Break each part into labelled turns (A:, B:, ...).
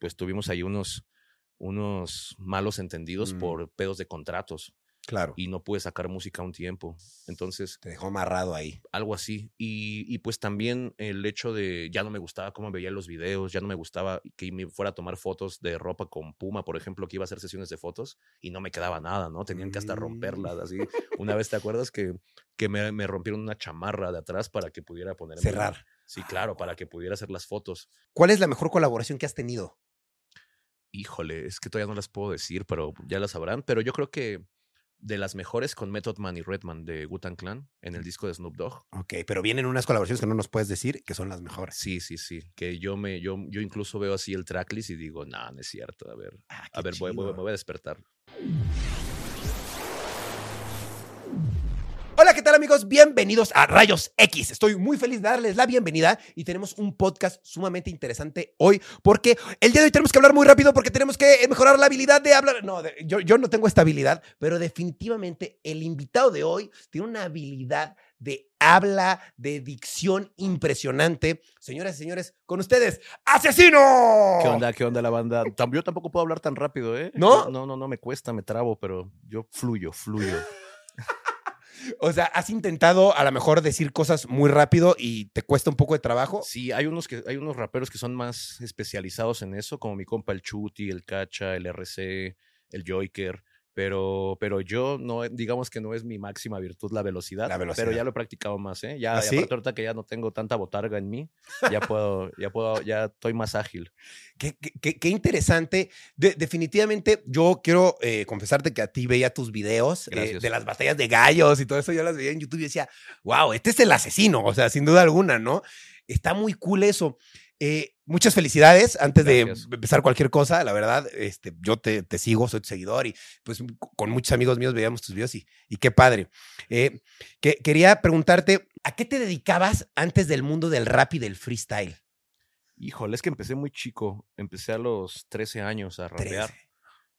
A: pues tuvimos ahí unos, unos malos entendidos
B: Mm.
A: por pedos de contratos
B: Claro.
A: y no pude sacar música un tiempo. Entonces,
B: Te dejó amarrado ahí.
A: algo así. Y, y pues también el hecho de ya no me gustaba cómo veía los videos, ya no me gustaba que me fuera a tomar fotos de ropa con Puma, por ejemplo, que iba a hacer sesiones de fotos y no me quedaba nada, ¿no? Tenían que hasta
B: Mm.
A: romperlas así. Una vez, ¿te acuerdas que, que me, me rompieron una chamarra de atrás para que pudiera ponerme...
B: Cerrar.
A: Sí, claro, para que pudiera hacer las fotos.
B: ¿Cuál es la mejor colaboración que has tenido?
A: Híjole, es que todavía no las puedo decir, pero ya las sabrán. Pero yo creo que de las mejores con Method Man y Redman de Gutan Clan en el disco de Snoop Dogg.
B: Ok, pero vienen unas colaboraciones que no nos puedes decir que son las mejores.
A: Sí, sí, sí. Que yo me, yo, yo incluso veo así el tracklist y digo, no, no es cierto. A ver,
B: Ah,
A: a ver, voy, voy- me voy a despertar.
B: Hola, ¿qué tal amigos? Bienvenidos a Rayos X. Estoy muy feliz de darles la bienvenida y tenemos un podcast sumamente interesante hoy porque el día de hoy tenemos que hablar muy rápido porque tenemos que mejorar la habilidad de hablar. No, de- yo, yo no tengo esta habilidad, pero definitivamente el invitado de hoy tiene una habilidad de habla, de dicción impresionante. Señoras y señores, con ustedes, ¡Asesino!
A: ¿Qué onda? ¿Qué onda la banda? Yo tampoco puedo hablar tan rápido, ¿eh?
B: ¿No?
A: No, no, no, me cuesta, me trabo, pero yo fluyo, fluyo.
B: O sea, has intentado a lo mejor decir cosas muy rápido y te cuesta un poco de trabajo.
A: Sí, hay unos, que, hay unos raperos que son más especializados en eso, como mi compa el Chuti, el Cacha, el RC, el Joiker. Pero, pero yo no, digamos que no es mi máxima virtud la velocidad,
B: La velocidad.
A: pero ya lo he practicado más, ¿eh? Ya,
B: ¿Ah, sí?
A: aparte ahorita que ya no tengo tanta botarga en mí, ya puedo, ya puedo, ya estoy más ágil.
B: Qué, qué- qué- interesante. De- definitivamente, yo quiero eh, confesarte que a ti veía tus videos eh, de las batallas de gallos y todo eso. Yo las veía en YouTube y decía, wow, este es el asesino. O sea, sin duda alguna, ¿no? Está muy cool eso. Eh, muchas felicidades. Antes
A: Gracias.
B: de empezar cualquier cosa, la verdad, este, yo te, te sigo, soy tu seguidor y pues con muchos amigos míos veíamos tus videos y, y qué padre. Eh, que, quería preguntarte, ¿a qué te dedicabas antes del mundo del rap y del freestyle?
A: Híjole, es que empecé muy chico, empecé a los 13 años a rapear.
B: 13.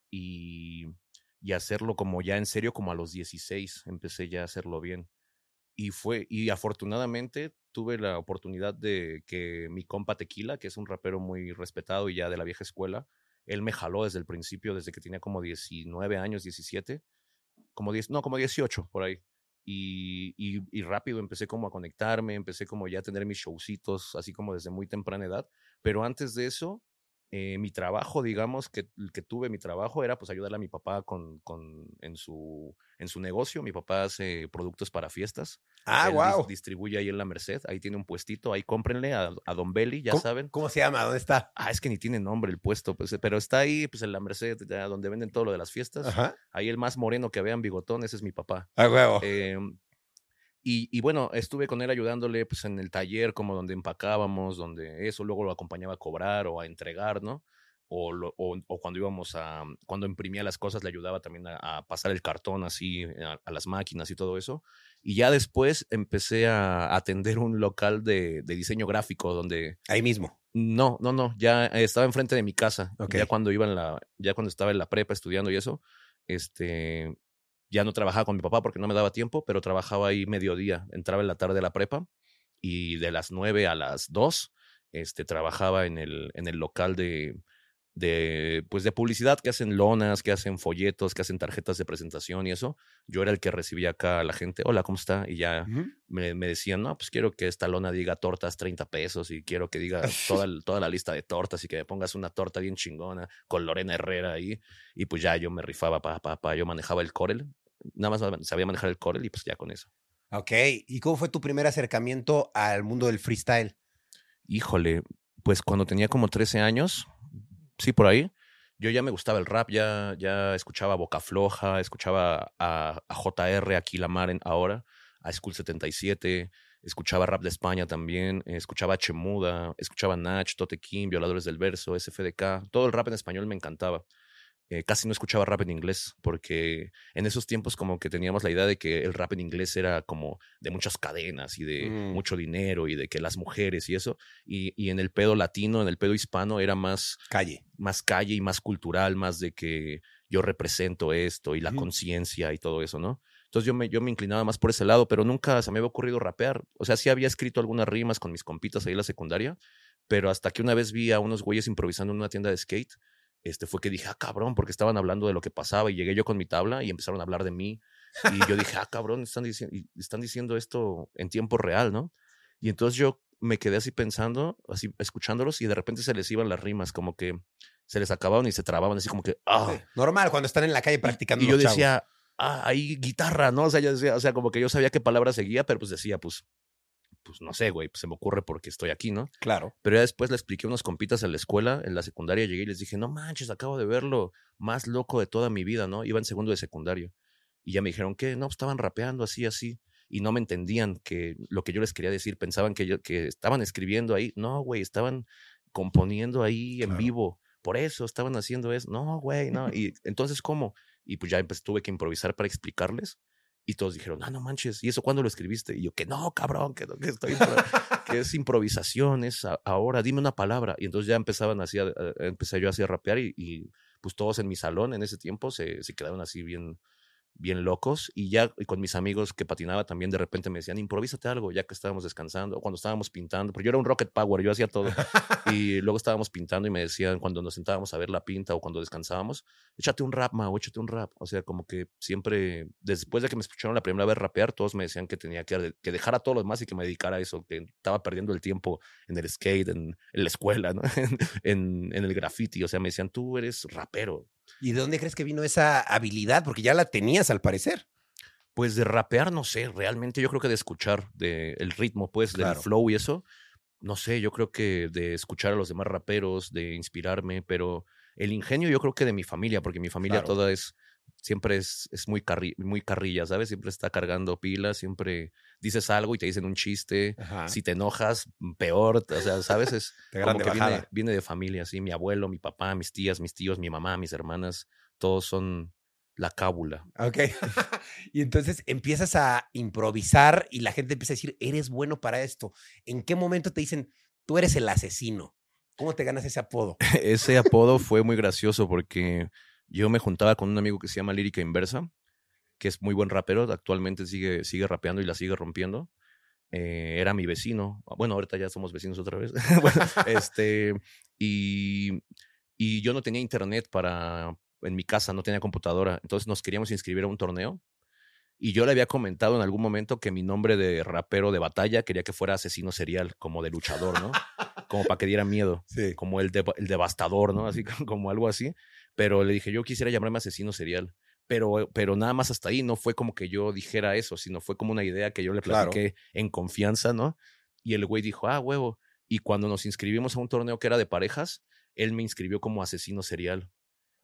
A: y, y hacerlo como ya en serio, como a los 16, empecé ya a hacerlo bien. Y fue, y afortunadamente tuve la oportunidad de que mi compa Tequila, que es un rapero muy respetado y ya de la vieja escuela, él me jaló desde el principio, desde que tenía como 19 años, 17, como 10, no, como 18 por ahí. Y, y, y rápido empecé como a conectarme, empecé como ya a tener mis showcitos, así como desde muy temprana edad. Pero antes de eso, eh, mi trabajo, digamos, que, que tuve mi trabajo era pues ayudarle a mi papá con, con, en, su, en su negocio. Mi papá hace productos para fiestas.
B: Ah,
A: Él dis-
B: wow.
A: distribuye ahí en la Merced, ahí tiene un puestito, ahí cómprenle a, a Don Belly, ya
B: ¿Cómo-
A: saben.
B: ¿Cómo se llama? ¿Dónde está?
A: Ah, es que ni tiene nombre el puesto, pues, pero está ahí, pues en la Merced, donde venden todo lo de las fiestas.
B: Ajá.
A: Ahí el más moreno que vean bigotón, ese es mi papá.
B: A huevo.
A: Em, y, y bueno, estuve con él ayudándole pues en el taller, como donde empacábamos, donde eso, luego lo acompañaba a cobrar o a entregar, ¿no? O, lo- o, o cuando íbamos a, cuando imprimía las cosas, le ayudaba también a, a pasar el cartón así a, a las máquinas y todo eso. Y ya después empecé a atender un local de, de diseño gráfico donde
B: Ahí mismo.
A: no, no, no, ya estaba enfrente de mi casa.
B: Ok.
A: Ya cuando iba en la, ya cuando estaba en la prepa estudiando y eso, este, ya no trabajaba con mi papá porque no me daba tiempo, pero trabajaba ahí mediodía. Entraba en la tarde a la prepa y de las 9 a las 2, este, trabajaba en el, en el local de, de, pues de publicidad que hacen lonas, que hacen folletos, que hacen tarjetas de presentación y eso. Yo era el que recibía acá a la gente, hola, ¿cómo está? Y ya me, me decían, no, pues quiero que esta lona diga tortas 30 pesos y quiero que diga toda, toda la lista de tortas y que me pongas una torta bien chingona con Lorena Herrera ahí. Y pues ya yo me rifaba, pa, pa, pa, yo manejaba el Corel. Nada más sabía manejar el Corel y pues ya con eso.
B: Ok. ¿Y cómo fue tu primer acercamiento al mundo del freestyle?
A: Híjole, pues cuando tenía como 13 años, sí, por ahí, yo ya me gustaba el rap, ya, ya escuchaba Boca Floja, escuchaba a, a JR, aquí la Mar en ahora, a School 77, escuchaba rap de España también, escuchaba Chemuda, escuchaba Nach, Tote King, Violadores del Verso, SFDK, todo el rap en español me encantaba. Eh, casi no escuchaba rap en inglés, porque en esos tiempos como que teníamos la idea de que el rap en inglés era como de muchas cadenas y de
B: Mm.
A: mucho dinero y de que las mujeres y eso, y, y en el pedo latino, en el pedo hispano era más,
B: Calle.
A: más calle y más cultural, más de que yo represento esto y la conciencia y todo eso, ¿no? Entonces yo me, yo me inclinaba más por ese lado, pero nunca se me había ocurrido rapear. O sea, sí había escrito algunas rimas con mis compitas ahí en la secundaria, pero hasta que una vez vi a unos güeyes improvisando en una tienda de skate, este fue que dije, ah, cabrón, porque estaban hablando de lo que pasaba y llegué yo con mi tabla y empezaron a hablar de mí. Y yo dije, ah, cabrón, están, diciendo están diciendo esto en tiempo real, ¿no? Y entonces yo me quedé así pensando, así escuchándolos y de repente se les iban las rimas, como que se les acababan y se trababan, así como que, ah.
B: Sí, Normal, cuando están en la calle practicando.
A: Y yo
B: chavos.
A: decía, ah, hay guitarra, ¿no? O sea, yo decía, o sea, como que yo sabía qué palabra seguía, pero pues decía, pues, pues no sé, güey, pues se me ocurre porque estoy aquí, ¿no?
B: Claro.
A: Pero ya después le expliqué a unos compitas en la escuela, en la secundaria, llegué y les dije, no manches, acabo de verlo más loco de toda mi vida, ¿no? Iba en segundo de secundaria. Y ya me dijeron que no, pues, estaban rapeando así, así. Y no me entendían que lo que yo les quería decir. Pensaban que, yo, que estaban escribiendo ahí. No, güey, estaban componiendo ahí en vivo. Por eso estaban haciendo eso. No, güey, no. Y entonces, ¿cómo? Y pues ya empecé, tuve que improvisar para explicarles. Y todos dijeron, ah, no manches, ¿y eso cuándo lo escribiste? Y yo, que no, cabrón, que, no, que estoy, que es improvisación, es a- ahora, dime una palabra. Y entonces ya empezaban así, a- a- empecé yo así a rapear y, y, pues todos en mi salón en ese tiempo se, se quedaron así bien, bien locos. Y ya y con mis amigos que patinaba también de repente me decían, improvísate algo, ya que estábamos descansando, cuando estábamos pintando, porque yo era un Rocket Power, yo hacía todo. y luego estábamos pintando y me decían, cuando nos sentábamos a ver la pinta o cuando descansábamos, échate un rap, Mao, échate un rap. O sea, como que siempre, después de que me escucharon la primera vez rapear, todos me decían que tenía que, que dejar a todo lo demás y que me dedicara a eso, que estaba perdiendo el tiempo en el skate, en, la escuela, en, en el graffiti. O sea, me decían, tú eres rapero.
B: ¿Y de dónde crees que vino esa habilidad? Porque ya la tenías al parecer.
A: Pues de rapear, no sé, realmente yo creo que de escuchar, de el ritmo, pues,
B: Claro.
A: del flow y eso, no sé, yo creo que de escuchar a los demás raperos, de inspirarme, pero el ingenio yo creo que de mi familia, porque mi familia
B: Claro.
A: toda es, siempre es, es muy, carri- muy carrilla, ¿sabes? Siempre está cargando pilas, siempre dices algo y te dicen un chiste,
B: Ajá.
A: si te enojas, mm, peor, o sea, ¿sabes? Es como que viene, viene de familia, sí, mi abuelo, mi papá, mis tías, mis tíos, mi mamá, mis hermanas, todos son la cábula.
B: Ok. y entonces empiezas a improvisar y la gente empieza a decir, eres bueno para esto. ¿En qué momento te dicen, tú eres el asesino? ¿Cómo te ganas ese apodo?
A: ese apodo fue muy gracioso porque yo me juntaba con un amigo que se llama Lírica Inversa, que es muy buen rapero, actualmente sigue, sigue rapeando y la sigue rompiendo. Eh, era mi vecino. Bueno, ahorita ya somos vecinos otra vez. Bueno, este, y, y yo no tenía internet para, en mi casa, no tenía computadora. Entonces nos queríamos inscribir a un torneo. Y yo le había comentado en algún momento que mi nombre de rapero de batalla quería que fuera asesino serial, como de luchador, ¿no? Como para que diera miedo
B: Sí.
A: como el, el devastador, ¿no? Así como algo así. Pero le dije, yo quisiera llamarme asesino serial. Pero, pero nada más hasta ahí, no fue como que yo dijera eso, sino fue como una idea que yo le
B: Claro.
A: platiqué en confianza, ¿no? Y el güey dijo, ah, huevo. Y cuando nos inscribimos a un torneo que era de parejas, él me inscribió como asesino serial.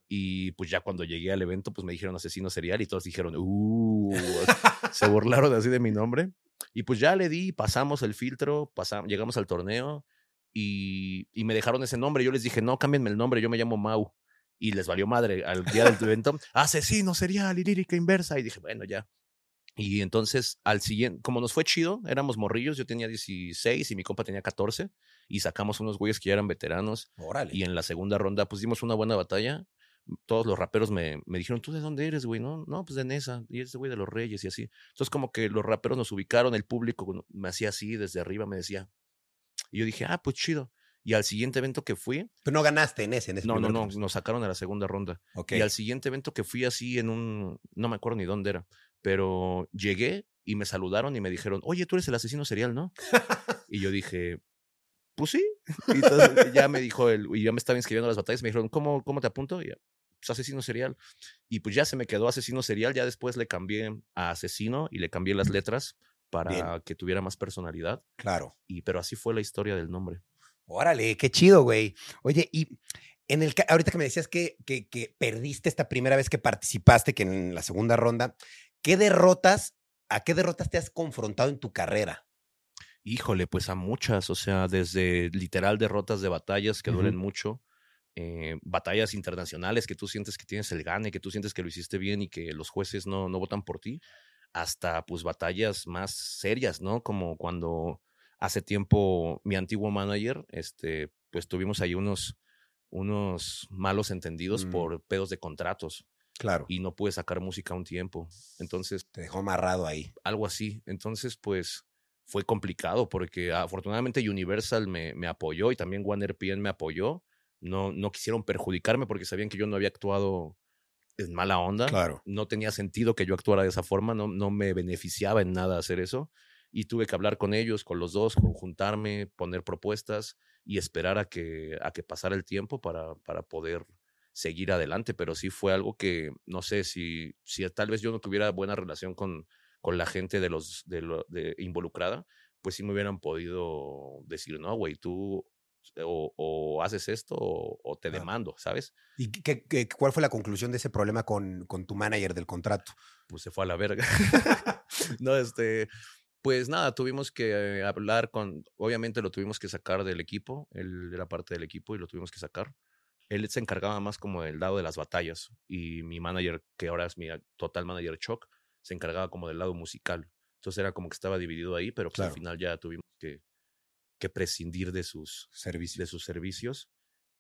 A: Y pues ya cuando llegué al evento, pues me dijeron asesino serial y todos dijeron, uh, se burlaron así de mi nombre. Y pues ya le di, pasamos el filtro, pasamos, llegamos al torneo y, y me dejaron ese nombre. Yo les dije, no, cámbienme el nombre, yo me llamo Mau. Y les valió madre al día del evento, asesino serial y lírica inversa. Y dije, bueno, ya. Y entonces, al siguiente, como nos fue chido, éramos morrillos, yo tenía 16 y mi compa tenía 14, y sacamos unos güeyes que ya eran veteranos.
B: Órale.
A: Y en la segunda ronda, pues dimos una buena batalla. Todos los raperos me, me dijeron, ¿tú de dónde eres, güey? No, no, pues de Nesa. Y este güey de los Reyes y así. Entonces, como que los raperos nos ubicaron, el público me hacía así, desde arriba me decía. Y yo dije, ah, pues chido. Y al siguiente evento que fui,
B: Pero no ganaste en ese, en ese
A: no, no, no, nos sacaron a la segunda ronda.
B: Ok.
A: Y al siguiente evento que fui así en un, no me acuerdo ni dónde era, pero llegué y me saludaron y me dijeron, oye, tú eres el asesino serial, ¿no? y yo dije, pues sí. Y entonces ya me dijo, el, y ya me estaba inscribiendo a las batallas, me dijeron, ¿cómo, cómo te apunto? Y ya, pues asesino serial. Y pues ya se me quedó asesino serial, ya después le cambié a asesino y le cambié las letras para
B: Bien.
A: que tuviera más personalidad.
B: Claro.
A: Y pero así fue la historia del nombre.
B: Órale, qué chido, güey. Oye, y en el ahorita que me decías que, que, que perdiste esta primera vez que participaste, que en la segunda ronda, ¿qué derrotas, a qué derrotas te has confrontado en tu carrera?
A: Híjole, pues a muchas, o sea, desde literal derrotas de batallas que duelen mucho, eh, batallas internacionales que tú sientes que tienes el gane, que tú sientes que lo hiciste bien y que los jueces no, no votan por ti, hasta pues batallas más serias, ¿no? Como cuando hace tiempo mi antiguo manager, este, pues tuvimos ahí unos, unos malos entendidos
B: Mm.
A: por pedos de contratos
B: Claro.
A: y no pude sacar música un tiempo. Entonces,
B: Te dejó amarrado ahí.
A: algo así. Entonces, pues fue complicado porque afortunadamente Universal me, me apoyó y también Warner PN me apoyó. No, no quisieron perjudicarme porque sabían que yo no había actuado en mala onda.
B: Claro.
A: No tenía sentido que yo actuara de esa forma, no, no me beneficiaba en nada hacer eso. Y tuve que hablar con ellos, con los dos, juntarme, poner propuestas y esperar a que, a que pasara el tiempo para, para poder seguir adelante. Pero sí fue algo que, no sé, si, si tal vez yo no tuviera buena relación con, con la gente de los de lo- de involucrada, pues sí me hubieran podido decir, no, güey, tú o, o haces esto o, o te demando, ¿sabes?
B: ¿Y qué, qué- cuál fue la conclusión de ese problema con, con tu manager del contrato?
A: Pues se fue a la verga. no, este, pues nada, tuvimos que hablar con, obviamente lo tuvimos que sacar del equipo, él era parte del equipo y lo tuvimos que sacar. Él se encargaba más como del lado de las batallas y mi manager, que ahora es mi total manager Choc, se encargaba como del lado musical. Entonces era como que estaba dividido ahí, pero pues
B: Claro.
A: al final ya tuvimos que, que prescindir de sus,
B: Servicio.
A: de sus servicios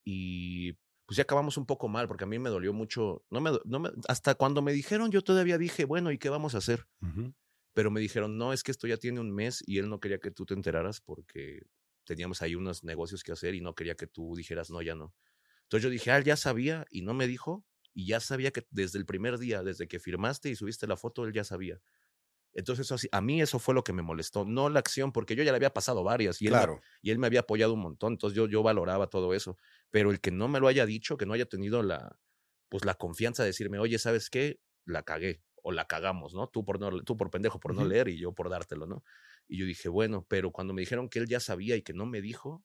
A: y pues ya acabamos un poco mal porque a mí me dolió mucho, no me, no me- hasta cuando me dijeron yo todavía dije, bueno, ¿y qué vamos a hacer?
B: Ujú.
A: Pero me dijeron, no, es que esto ya tiene un mes y él no quería que tú te enteraras porque teníamos ahí unos negocios que hacer y no quería que tú dijeras, no, ya no. Entonces yo dije, ah, él ya sabía y no me dijo y ya sabía que desde el primer día, desde que firmaste y subiste la foto, él ya sabía. Entonces así, a mí eso fue lo que me molestó, no la acción, porque yo ya le había pasado varias y él,
B: Claro.
A: y él me había apoyado un montón, entonces yo, yo valoraba todo eso, pero el que no me lo haya dicho, que no haya tenido la, pues la confianza de decirme, oye, ¿sabes qué? La cagué o la cagamos, ¿no? Tú por, no, tú por pendejo por no leer y yo por dártelo, ¿no? Y yo dije, bueno, pero cuando me dijeron que él ya sabía y que no me dijo,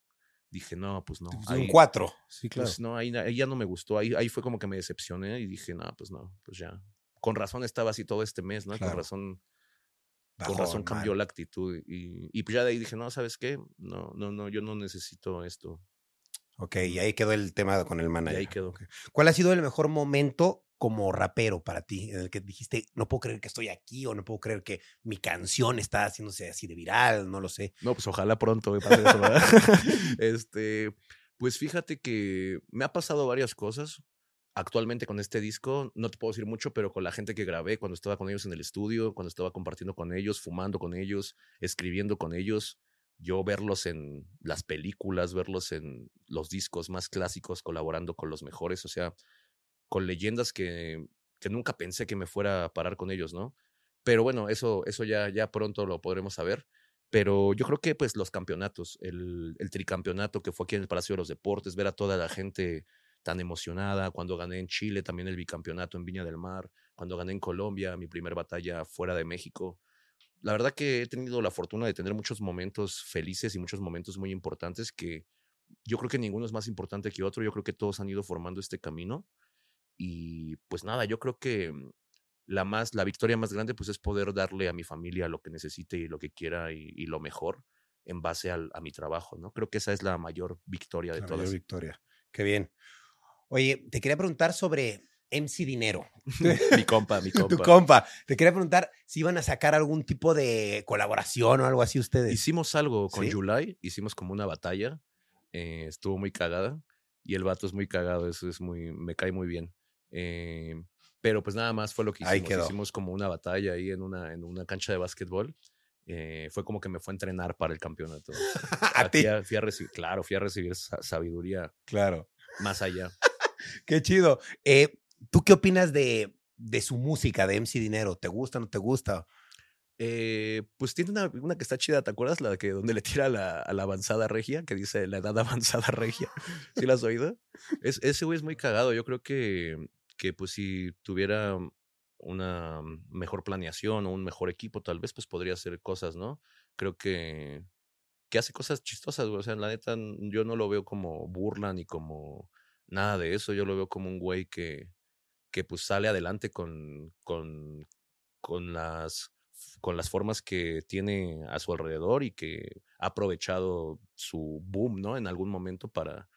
A: dije, no, pues no. Ahí-
B: un cuatro. Sí, claro.
A: pues no, ahí, ya no me gustó, ahí, ahí fue como que me decepcioné y dije, no, pues no, pues ya. Con razón estaba así todo este mes, ¿no?
B: Claro.
A: Con razón con razón cambió la actitud y, y pues ya de ahí dije, no, ¿sabes qué? No, no, no, yo no necesito esto.
B: Ok, y ahí quedó el tema con el
A: Y
B: manager.
A: ahí quedó.
B: ¿Cuál ha sido el mejor momento como rapero para ti? En el que dijiste, no puedo creer que estoy aquí o no puedo creer que mi canción está haciéndose así de viral, no lo sé.
A: No, pues ojalá pronto me pase eso, ¿verdad? este, pues fíjate que me ha pasado varias cosas. Actualmente con este disco, no te puedo decir mucho, pero con la gente que grabé, cuando estaba con ellos en el estudio, cuando estaba compartiendo con ellos, fumando con ellos, escribiendo con ellos, yo verlos en las películas, verlos en los discos más clásicos, colaborando con los mejores, o sea, con leyendas que, que nunca pensé que me fuera a parar con ellos, ¿no? Pero bueno, eso, eso ya, ya pronto lo podremos saber. Pero yo creo que pues los campeonatos, el, el tricampeonato que fue aquí en el Palacio de los Deportes, ver a toda la gente tan emocionada, cuando gané en Chile también el bicampeonato en Viña del Mar, cuando gané en Colombia mi primer batalla fuera de México. La verdad que he tenido la fortuna de tener muchos momentos felices y muchos momentos muy importantes que yo creo que ninguno es más importante que otro, yo creo que todos han ido formando este camino y pues nada, yo creo que mm, la más la victoria más grande pues es poder darle a mi familia lo que necesite y lo que quiera y, y lo mejor en base al- a mi trabajo, ¿no? Creo que esa es la mayor victoria de
B: La mayor
A: todas.
B: victoria. Qué bien. Oye, te quería preguntar sobre MC Dinero.
A: mi compa, mi
B: Tu
A: compa.
B: compa. Te quería preguntar si iban a sacar algún tipo de colaboración o algo así ustedes.
A: Hicimos algo con
B: ¿Sí?
A: July, hicimos como una batalla, eh, estuvo muy cagada y el vato es muy cagado, eso es muy, me cae muy bien. Eh, pero pues nada más fue lo que
B: Ahí
A: hicimos.
B: quedó.
A: Hicimos como una batalla ahí en una, en una cancha de básquetbol. Eh, fue como que me fue a entrenar para el campeonato.
B: a ti.
A: Fui a, recibir, claro, fui a recibir sa- sabiduría
B: Claro.
A: más allá.
B: Qué chido. Eh, ¿Tú qué opinas de, de su música, de MC Dinero? ¿Te gusta o no te gusta?
A: Eh, pues tiene una, una que está chida, ¿te acuerdas? La que donde le tira la, a la avanzada regia, que dice la edad avanzada regia. ¿Sí la has oído? Es, ese güey es muy cagado. Yo creo que, que pues si tuviera una mejor planeación o un mejor equipo, tal vez pues podría hacer cosas, ¿no? Creo que, que hace cosas chistosas, güey. O sea, la neta, yo no lo veo como burla ni como nada de eso. Yo lo veo como un güey que, que pues sale adelante con, con, con las con las formas que tiene a su alrededor y que ha aprovechado su boom, ¿no? En algún momento para,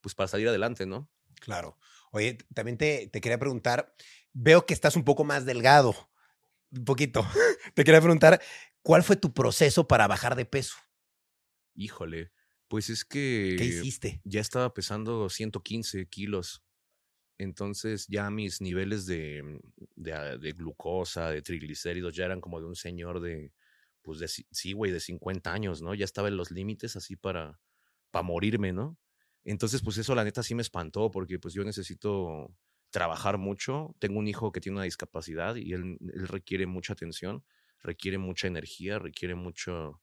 A: pues para salir adelante, ¿no?
B: Claro. Oye, también te, te quería preguntar, veo que estás un poco más delgado, un poquito. te quería preguntar, ¿cuál fue tu proceso para bajar de peso?
A: Híjole, pues es que...
B: ¿Qué hiciste?
A: Ya estaba pesando 115 kilos. Entonces ya mis niveles de, de, ah, de, glucosa, de triglicéridos, ya eran como de un señor de, pues de, sí, güey, de 50 años, ¿no? Ya estaba en los límites así para, para morirme, ¿no? Entonces, pues eso la neta sí me espantó porque pues yo necesito trabajar mucho. Tengo un hijo que tiene una discapacidad y él, él requiere mucha atención, requiere mucha energía, requiere mucho,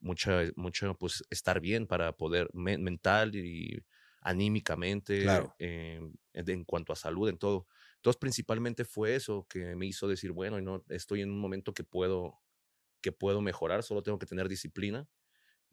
A: mucha, mucho, pues estar bien para poder mental y anímicamente, eh, en cuanto a salud, en todo. Entonces, principalmente fue eso que me hizo decir, bueno, no, estoy en un momento que puedo, que puedo mejorar, solo tengo que tener disciplina.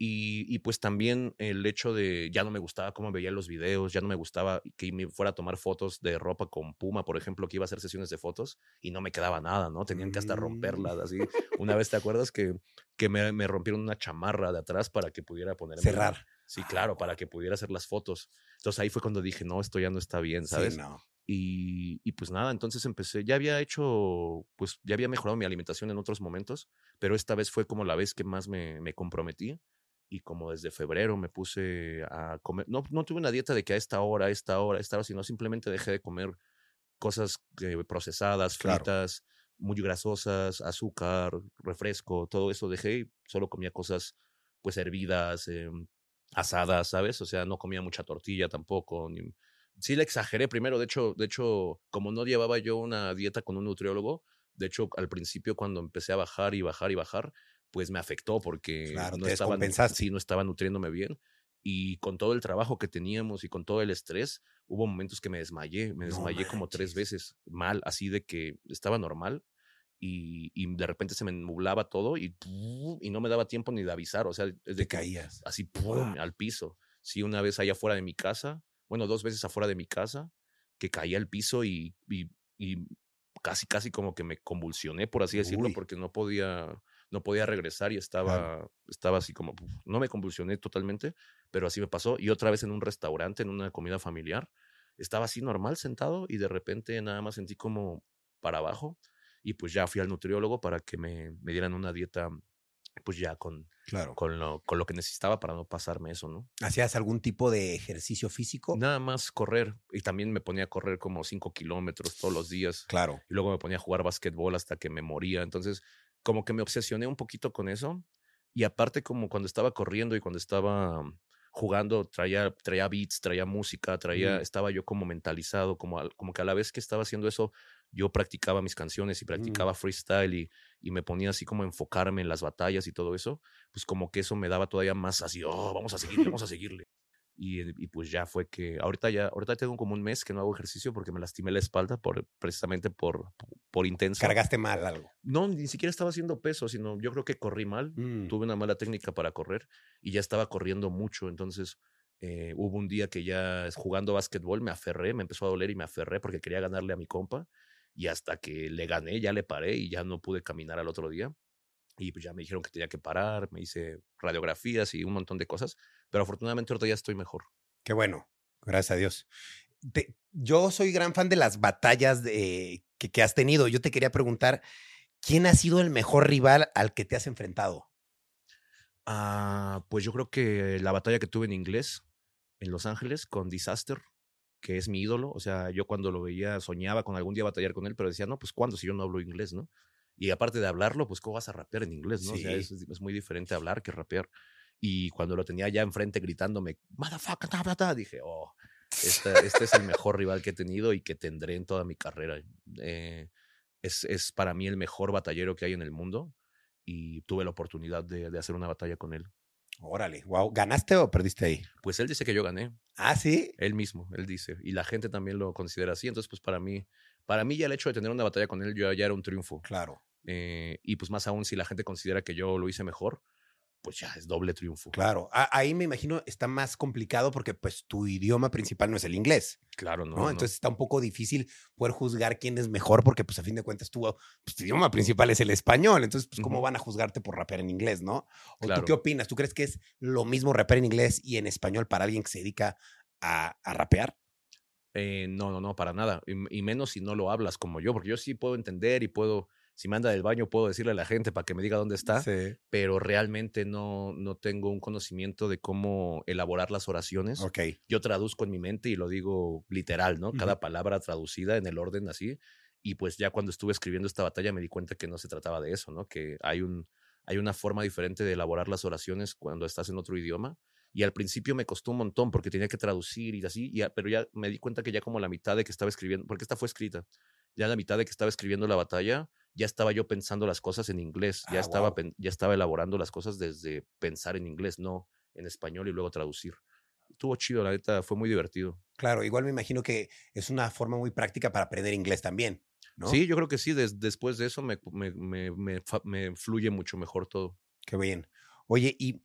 A: Y, y, pues también el hecho de ya no me gustaba cómo veía los videos, ya no me gustaba que me fuera a tomar fotos de ropa con Puma, por ejemplo, que iba a hacer sesiones de fotos y no me quedaba nada, ¿no? Tenían que hasta mm. romperlas así. Una vez te acuerdas que, que me, me, rompieron una chamarra de atrás para que pudiera ponerme.
B: Cerrar.
A: Sí, claro, para que pudiera hacer las fotos. Entonces ahí fue cuando dije, no, esto ya no está bien, ¿sabes?
B: Sí, no.
A: Y, y, pues nada, entonces empecé, ya había hecho, pues ya había mejorado mi alimentación en otros momentos, pero esta vez fue como la vez que más me, me comprometí y como desde febrero me puse a comer, no, no tuve una dieta de que a esta hora, a esta hora, a esta hora, sino simplemente dejé de comer cosas eh, procesadas, fritas, muy grasosas, azúcar, refresco, todo eso dejé y solo comía cosas pues hervidas, eh, asadas, ¿sabes? O sea, no comía mucha tortilla tampoco. Ni... Sí le exageré primero, de hecho, de hecho, como no llevaba yo una dieta con un nutriólogo, de hecho, al principio cuando empecé a bajar y bajar y bajar, pues me afectó porque
B: no,
A: estaba,
B: sí,
A: no estaba nutriéndome bien. Y con todo el trabajo que teníamos y con todo el estrés, hubo momentos que me desmayé, me desmayé como tres veces mal, así de que estaba normal y, y, de repente se me nublaba todo y, y no me daba tiempo ni de avisar, o sea,
B: de
A: Te
B: caías.
A: Así, ¡pum! al piso. Sí, una vez allá afuera de mi casa, bueno, dos veces afuera de mi casa, que caía al piso y, y, y casi, casi como que me convulsioné, por así decirlo,
B: Uy.
A: porque no podía, no podía regresar y estaba,
B: Claro.
A: estaba así como, no me convulsioné totalmente, pero así me pasó. Y otra vez en un restaurante, en una comida familiar, estaba así normal sentado y de repente nada más sentí como para abajo y pues ya fui al nutriólogo para que me, me dieran una dieta pues ya con,
B: Claro.
A: con, lo, con lo que necesitaba para no pasarme eso, ¿no?
B: ¿Hacías algún tipo de ejercicio físico?
A: Nada más correr y también me ponía a correr como 5 kilómetros todos los días
B: Claro.
A: y luego me ponía a jugar básquetbol hasta que me moría. Entonces, como que me obsesioné un poquito con eso. Y aparte, como cuando estaba corriendo y cuando estaba jugando, traía, traía beats, traía música, traía,
B: Mm.
A: estaba yo como mentalizado, como, como que a la vez que estaba haciendo eso, yo practicaba mis canciones y practicaba freestyle y, y me ponía así como a enfocarme en las batallas y todo eso, pues como que eso me daba todavía más así, oh, vamos a seguirle, vamos a seguirle. Y, y pues ya fue que ahorita ya, ahorita tengo como un mes que no hago ejercicio porque me lastimé la espalda por, precisamente por, por intenso.
B: Cargaste mal algo.
A: No, ni siquiera estaba haciendo peso, sino yo creo que corrí mal.
B: Mm.
A: Tuve una mala técnica para correr y ya estaba corriendo mucho. Entonces eh, hubo un día que ya jugando básquetbol me aferré, me empezó a doler y me aferré porque quería ganarle a mi compa. Y hasta que le gané, ya le paré y ya no pude caminar al otro día. Y pues ya me dijeron que tenía que parar, me hice radiografías y un montón de cosas. Pero afortunadamente ahorita ya estoy mejor.
B: Qué bueno, gracias a Dios. Te- yo soy gran fan de las batallas de- que, que has tenido. Yo te quería preguntar, ¿quién ha sido el mejor rival al que te has enfrentado?
A: Ah, pues yo creo que la batalla que tuve en inglés en Los Ángeles con Disaster, que es mi ídolo. O sea, yo cuando lo veía soñaba con algún día batallar con él, pero decía, no, pues ¿cuándo si yo no hablo inglés, no? Y aparte de hablarlo, pues ¿cómo vas a rapear en inglés, no? O sea,
B: Sí.
A: es, es muy diferente hablar que rapear. Y cuando lo tenía ya enfrente gritándome, motherfucker, ta, ta, ta", dije, oh, esta- este es el mejor rival que he tenido y que tendré en toda mi carrera. Eh, es, es para mí el mejor batallero que hay en el mundo y tuve la oportunidad de, de hacer una batalla con él.
B: Órale, wow. ¿Ganaste o perdiste ahí?
A: Pues él dice que yo gané,
B: Ah, sí.
A: él mismo, él dice, y la gente también lo considera así. Entonces, pues para mí, para mí ya el hecho de tener una batalla con él ya, ya era un triunfo.
B: Claro.
A: Eh, y pues más aún si la gente considera que yo lo hice mejor, pues ya es doble triunfo.
B: Claro, ahí me imagino está más complicado porque pues tu idioma principal no es el inglés,
A: Claro, ¿no?
B: ¿no?
A: no.
B: Entonces está un poco difícil poder juzgar quién es mejor porque pues a fin de cuentas tu, pues, tu idioma principal es el español, entonces pues cómo van a juzgarte por rapear en inglés, ¿no? ¿O
A: Claro.
B: tú qué opinas? ¿Tú crees que es lo mismo rapear en inglés y en español para alguien que se dedica a, a rapear?
A: Eh, no, no, no, para nada. Y, y menos si no lo hablas como yo, porque yo sí puedo entender y puedo, si me anda del baño, puedo decirle a la gente para que me diga dónde está,
B: Sí.
A: pero realmente no, no tengo un conocimiento de cómo elaborar las oraciones.
B: Ok.
A: Yo traduzco en mi mente y lo digo literal, ¿no? Cada palabra traducida en el orden así. Y pues ya cuando estuve escribiendo esta batalla me di cuenta que no se trataba de eso, ¿no? Que hay, un, hay una forma diferente de elaborar las oraciones cuando estás en otro idioma. Y al principio me costó un montón porque tenía que traducir y así, y pero ya me di cuenta que ya como la mitad de que estaba escribiendo, porque esta fue escrita, ya la mitad de que estaba escribiendo la batalla, ya estaba yo pensando las cosas en inglés, ya,
B: Ah,
A: estaba, ya estaba elaborando las cosas desde pensar en inglés, no en español y luego traducir. Estuvo chido, la neta, fue muy divertido.
B: Claro, igual me imagino que es una forma muy práctica para aprender inglés también, ¿no?
A: Sí, yo creo que sí, des- después de eso me, me, fluye mucho mejor todo.
B: Qué bien. Oye, ¿y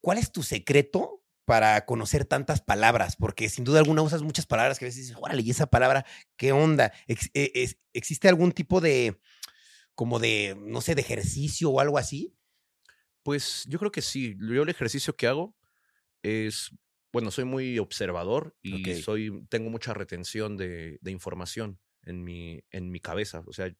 B: cuál es tu secreto para conocer tantas palabras? Porque sin duda alguna usas muchas palabras que a veces dices, órale, ¿y esa palabra qué onda? Es- ¿Existe algún tipo de, como de, no sé, de ejercicio o algo así?
A: Pues yo creo que sí. Yo el ejercicio que hago es, bueno, soy muy observador y soy, tengo mucha retención de, de información en mi, en mi cabeza. O sea,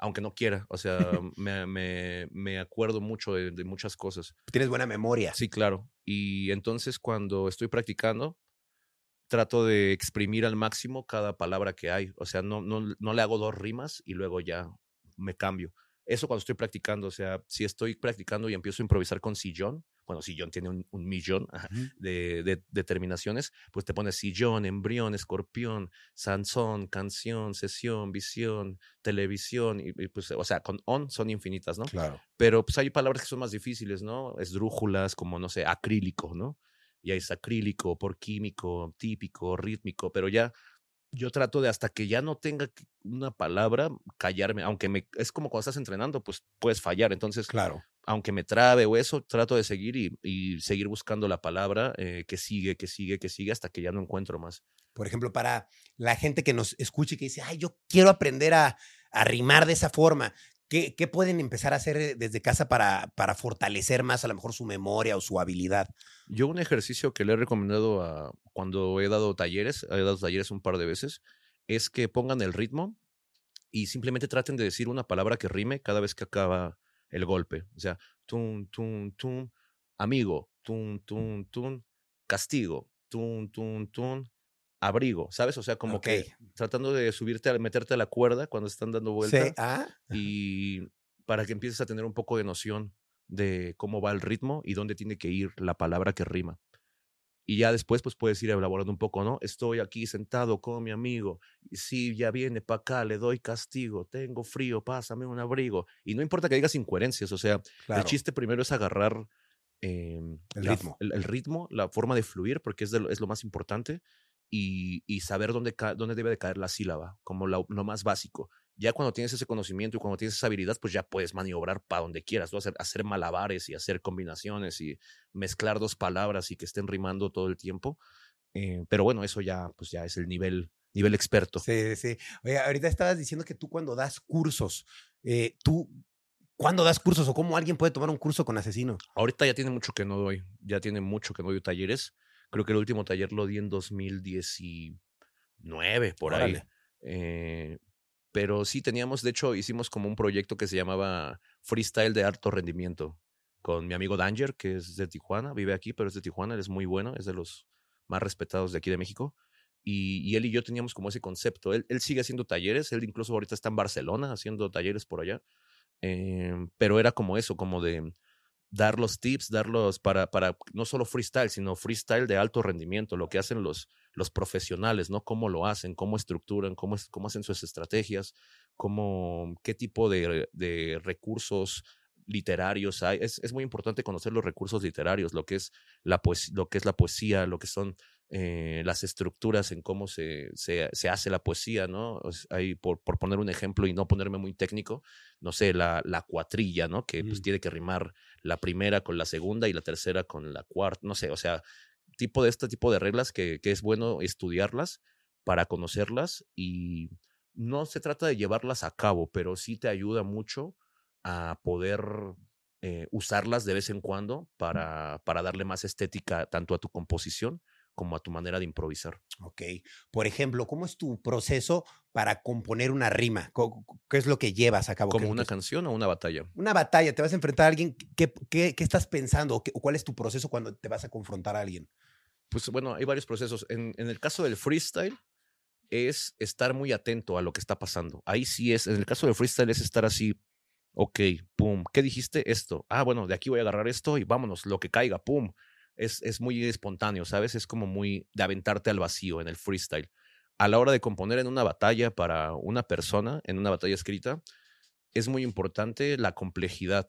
A: aunque no quiera, o sea, me, me, me acuerdo mucho de, de muchas cosas.
B: Tienes buena memoria.
A: Sí, claro. Y entonces cuando estoy practicando, trato de exprimir al máximo cada palabra que hay. O sea, no, no, no le hago dos rimas y luego ya me cambio. Eso cuando estoy practicando, o sea, si estoy practicando y empiezo a improvisar con sillón, bueno, sillón tiene un, un millón de, de, de terminaciones, pues te pones sillón, embrión, escorpión, sansón, canción, sesión, visión, televisión, y, y pues, o sea, con on son infinitas, ¿no?
B: Claro.
A: Pero pues hay palabras que son más difíciles, ¿no? Esdrújulas, como, no sé, acrílico, ¿no? Y ahí es acrílico, por químico, típico, rítmico, pero ya yo trato de hasta que ya no tenga una palabra, callarme, aunque me, es como cuando estás entrenando, pues puedes fallar, entonces,
B: Claro.
A: aunque me trabe o eso, trato de seguir y, y seguir buscando la palabra eh, que sigue, que sigue, que sigue, hasta que ya no encuentro más.
B: Por ejemplo, para la gente que nos escuche y que dice, ay, yo quiero aprender a, a rimar de esa forma. ¿Qué, qué pueden empezar a hacer eh, desde casa para, para fortalecer más a lo mejor su memoria o su habilidad?
A: Yo un ejercicio que le he recomendado a cuando he dado talleres, he dado talleres un par de veces, es que pongan el ritmo y simplemente traten de decir una palabra que rime cada vez que acaba el golpe. O sea, tum, tum, tum, amigo, tum, tum, tum, castigo, tum, tum, tum, abrigo, ¿sabes? O sea, como que tratando de subirte, a meterte a la cuerda cuando están dando vuelta
B: Sí, ah,
A: y para que empieces a tener un poco de noción de cómo va el ritmo y dónde tiene que ir la palabra que rima. Y ya después, pues puedes ir elaborando un poco, ¿no? Estoy aquí sentado con mi amigo. Y si ya viene para acá, le doy castigo. Tengo frío, pásame un abrigo. Y no importa que digas incoherencias, o sea,
B: claro.
A: el chiste primero es agarrar em,
B: El
A: la
B: ritmo.
A: el, el ritmo, la forma de fluir, porque es, de lo, es lo más importante, y, y saber dónde, dónde debe de caer la sílaba, como la- lo más básico. Ya cuando tienes ese conocimiento y cuando tienes esa habilidad, pues ya puedes maniobrar para donde quieras, ¿no? hacer, hacer malabares y hacer combinaciones y mezclar dos palabras y que estén rimando todo el tiempo. Eh, pero bueno, eso ya, pues ya es el nivel, nivel experto.
B: Sí, sí. Oye, ahorita estabas diciendo que tú cuando das cursos, eh, tú, ¿cuándo das cursos o cómo alguien puede tomar un curso con asesino?
A: Ahorita ya tiene mucho que no doy, ya tiene mucho que no doy talleres. Creo que el último taller lo di en 2019, por ahí. Eh, pero sí teníamos, de hecho, hicimos como un proyecto que se llamaba Freestyle de Alto Rendimiento con mi amigo Danger, que es de Tijuana, vive aquí, pero es de Tijuana, él es muy bueno, es de los más respetados de aquí de México. Y, y él y yo teníamos como ese concepto. Él, él sigue haciendo talleres, él incluso ahorita está en Barcelona haciendo talleres por allá. Eh, pero era como eso, como de dar los tips, darlos para, para no solo freestyle, sino freestyle de alto rendimiento, lo que hacen los, los profesionales, ¿no? Cómo lo hacen, cómo estructuran, cómo, es- cómo hacen sus estrategias, cómo, qué tipo de, de recursos literarios hay. Es, es muy importante conocer los recursos literarios, lo que es la, poes- lo que es la poesía, lo que son eh, las estructuras en cómo se, se, se, hace la poesía, ¿no? Ahí, por, por, poner un ejemplo y no ponerme muy técnico, no sé, la, la cuatrilla, ¿no? Que pues tiene que rimar la primera con la segunda y la tercera con la cuarta, no sé, o sea, tipo de este tipo de reglas que, que es bueno estudiarlas para conocerlas y no se trata de llevarlas a cabo, pero sí te ayuda mucho a poder eh, usarlas de vez en cuando para, para darle más estética tanto a tu composición como a tu manera de improvisar.
B: Ok. Por ejemplo, ¿cómo es tu proceso para componer una rima? ¿Qué es lo que llevas a cabo?
A: ¿Como una canción o una batalla?
B: Una batalla. Te vas a enfrentar a alguien. ¿Qué, qué, qué estás pensando? ¿O ¿Cuál es tu proceso cuando te vas a confrontar a alguien?
A: Pues bueno, hay varios procesos. En, en el caso del freestyle, es estar muy atento a lo que está pasando. Ahí sí es, en el caso del freestyle es estar así, ok, pum, ¿qué dijiste? Esto. Ah, bueno, de aquí voy a agarrar esto y vámonos, lo que caiga, pum es, es muy espontáneo, ¿sabes? Es como muy de aventarte al vacío en el freestyle. A la hora de componer en una batalla para una persona, en una batalla escrita, es muy importante la complejidad,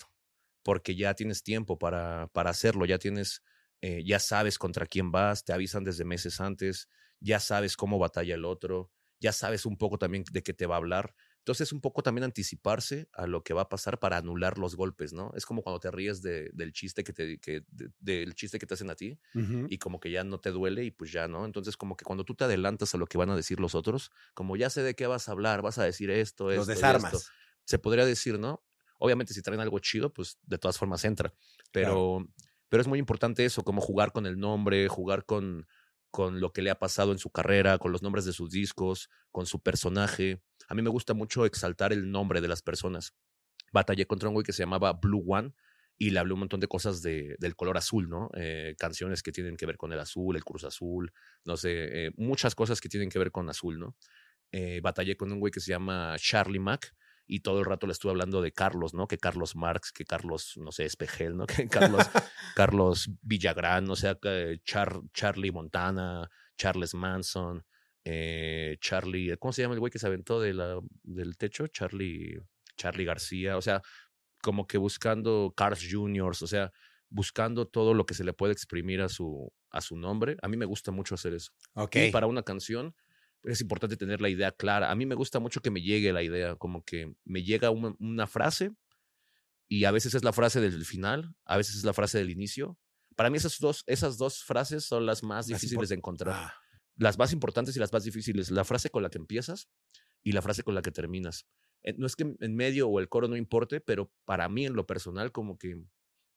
A: porque ya tienes tiempo para, para hacerlo, ya tienes, eh, ya sabes contra quién vas, te avisan desde meses antes, ya sabes cómo batalla el otro, ya sabes un poco también de qué te va a hablar. Entonces, un poco también anticiparse a lo que va a pasar para anular los golpes, ¿no? Es como cuando te ríes del chiste que te, que, del chiste que te hacen a ti y como que ya no te duele y pues ya, ¿no? Entonces, como que cuando tú te adelantas a lo que van a decir los otros, como ya sé de qué vas a hablar, vas a decir esto, esto.
B: Los desarmas.
A: se podría decir, ¿no? Obviamente, si traen algo chido, pues de todas formas entra. Pero, pero es muy importante eso, como jugar con el nombre, jugar con, con lo que le ha pasado en su carrera, con los nombres de sus discos, con su personaje a mí me gusta mucho exaltar el nombre de las personas. Batallé contra un güey que se llamaba Blue One y le hablé un montón de cosas de, del color azul, ¿no? Eh, canciones que tienen que ver con el azul, el Cruz Azul, no sé, eh, muchas cosas que tienen que ver con azul, ¿no? Eh, batallé con un güey que se llama Charlie Mac y todo el rato le estuve hablando de Carlos, ¿no? Que Carlos Marx, que Carlos, no sé, Espejel, ¿no? Que Carlos, Carlos Villagrán, o sea, Char, Charlie Montana, Charles Manson, eh, Charlie, ¿cómo se llama el güey que se aventó de la, del techo? Charlie, Charlie García, o sea, como que buscando Cars Juniors, o sea, buscando todo lo que se le puede exprimir a su, a su nombre. A mí me gusta mucho hacer eso.
B: Okay.
A: Y para una canción es importante tener la idea clara. A mí me gusta mucho que me llegue la idea, como que me llega una, una frase y a veces es la frase del final, a veces es la frase del inicio. Para mí esas dos, esas dos frases son las más difíciles de encontrar. Ah las más importantes y las más difíciles, la frase con la que empiezas y la frase con la que terminas. Eh, no es que en medio o el coro no importe, pero para mí en lo personal como que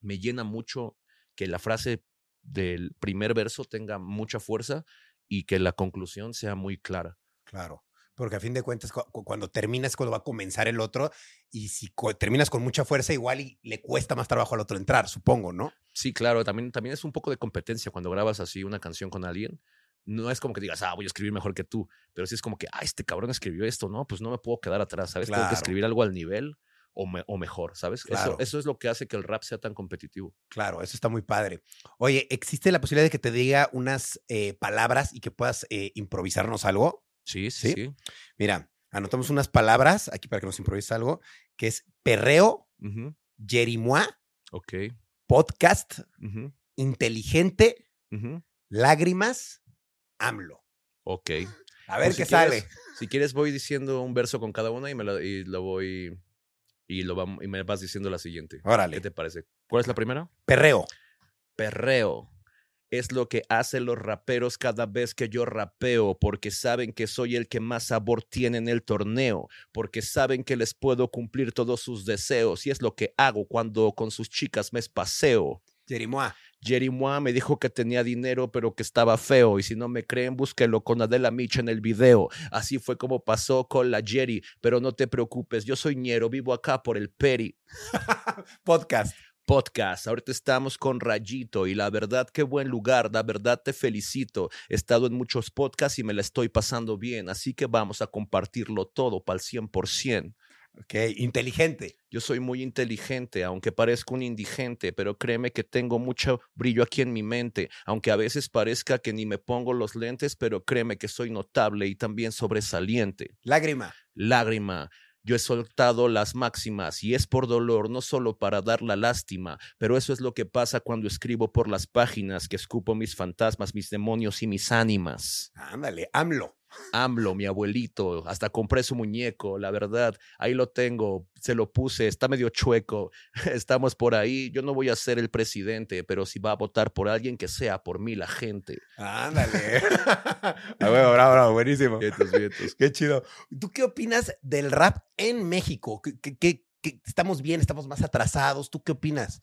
A: me llena mucho que la frase del primer verso tenga mucha fuerza y que la conclusión sea muy clara.
B: Claro, porque a fin de cuentas cuando terminas cuando va a comenzar el otro y si terminas con mucha fuerza igual y le cuesta más trabajo al otro entrar, supongo, ¿no?
A: Sí, claro, también, también es un poco de competencia cuando grabas así una canción con alguien no es como que digas, ah, voy a escribir mejor que tú, pero sí es como que, ah, este cabrón escribió esto, ¿no? Pues no me puedo quedar atrás, ¿sabes? Tengo que escribir algo al nivel o, o mejor, ¿sabes? Eso, eso, es lo que hace que el rap sea tan competitivo.
B: Claro, eso está muy padre. Oye, ¿existe la posibilidad de que te diga unas eh, palabras y que puedas eh, improvisarnos algo?
A: Sí, sí, sí,
B: Mira, anotamos unas palabras aquí para que nos improvise algo, que es perreo, uh
A: ok,
B: podcast, inteligente, lágrimas, AMLO.
A: Ok.
B: A ver qué sale.
A: Si quieres, voy diciendo un verso con cada una y, me lo voy. Y, lo y me vas diciendo la siguiente.
B: Órale.
A: ¿Qué te parece? ¿Cuál es la primera?
B: Perreo.
A: Perreo. Es lo que hacen los raperos cada vez que yo rapeo, porque saben que soy el que más sabor tiene en el torneo, porque saben que les puedo cumplir todos sus deseos, y es lo que hago cuando con sus chicas me espaseo.
B: Jerimoa.
A: Jerry me dijo que tenía dinero, pero que estaba feo. Y si no me creen, búsquelo con Adela Micha en el video. Así fue como pasó con la Jerry. Pero no te preocupes, yo soy ñero, vivo acá por el Peri.
B: Podcast.
A: Podcast. Ahorita estamos con Rayito y la verdad, qué buen lugar. La verdad, te felicito. He estado en muchos podcasts y me la estoy pasando bien. Así que vamos a compartirlo todo para el 100%.
B: Ok, inteligente.
A: Yo soy muy inteligente, aunque parezca un indigente, pero créeme que tengo mucho brillo aquí en mi mente, aunque a veces parezca que ni me pongo los lentes, pero créeme que soy notable y también sobresaliente.
B: Lágrima.
A: Lágrima. Yo he soltado las máximas y es por dolor, no solo para dar la lástima, pero eso es lo que pasa cuando escribo por las páginas, que escupo mis fantasmas, mis demonios y mis ánimas.
B: Ándale, AMLO.
A: AMLO, mi abuelito, hasta compré su muñeco, la verdad, ahí lo tengo, se lo puse, está medio chueco, estamos por ahí, yo no voy a ser el presidente, pero si va a votar por alguien que sea por mí la gente.
B: Ándale. ah, bueno, bravo, bravo, buenísimo.
A: Vientos, vientos.
B: Qué chido. ¿Tú qué opinas del rap en México? ¿Qué, qué- qué- qué- estamos bien? ¿Estamos más atrasados? ¿Tú qué opinas?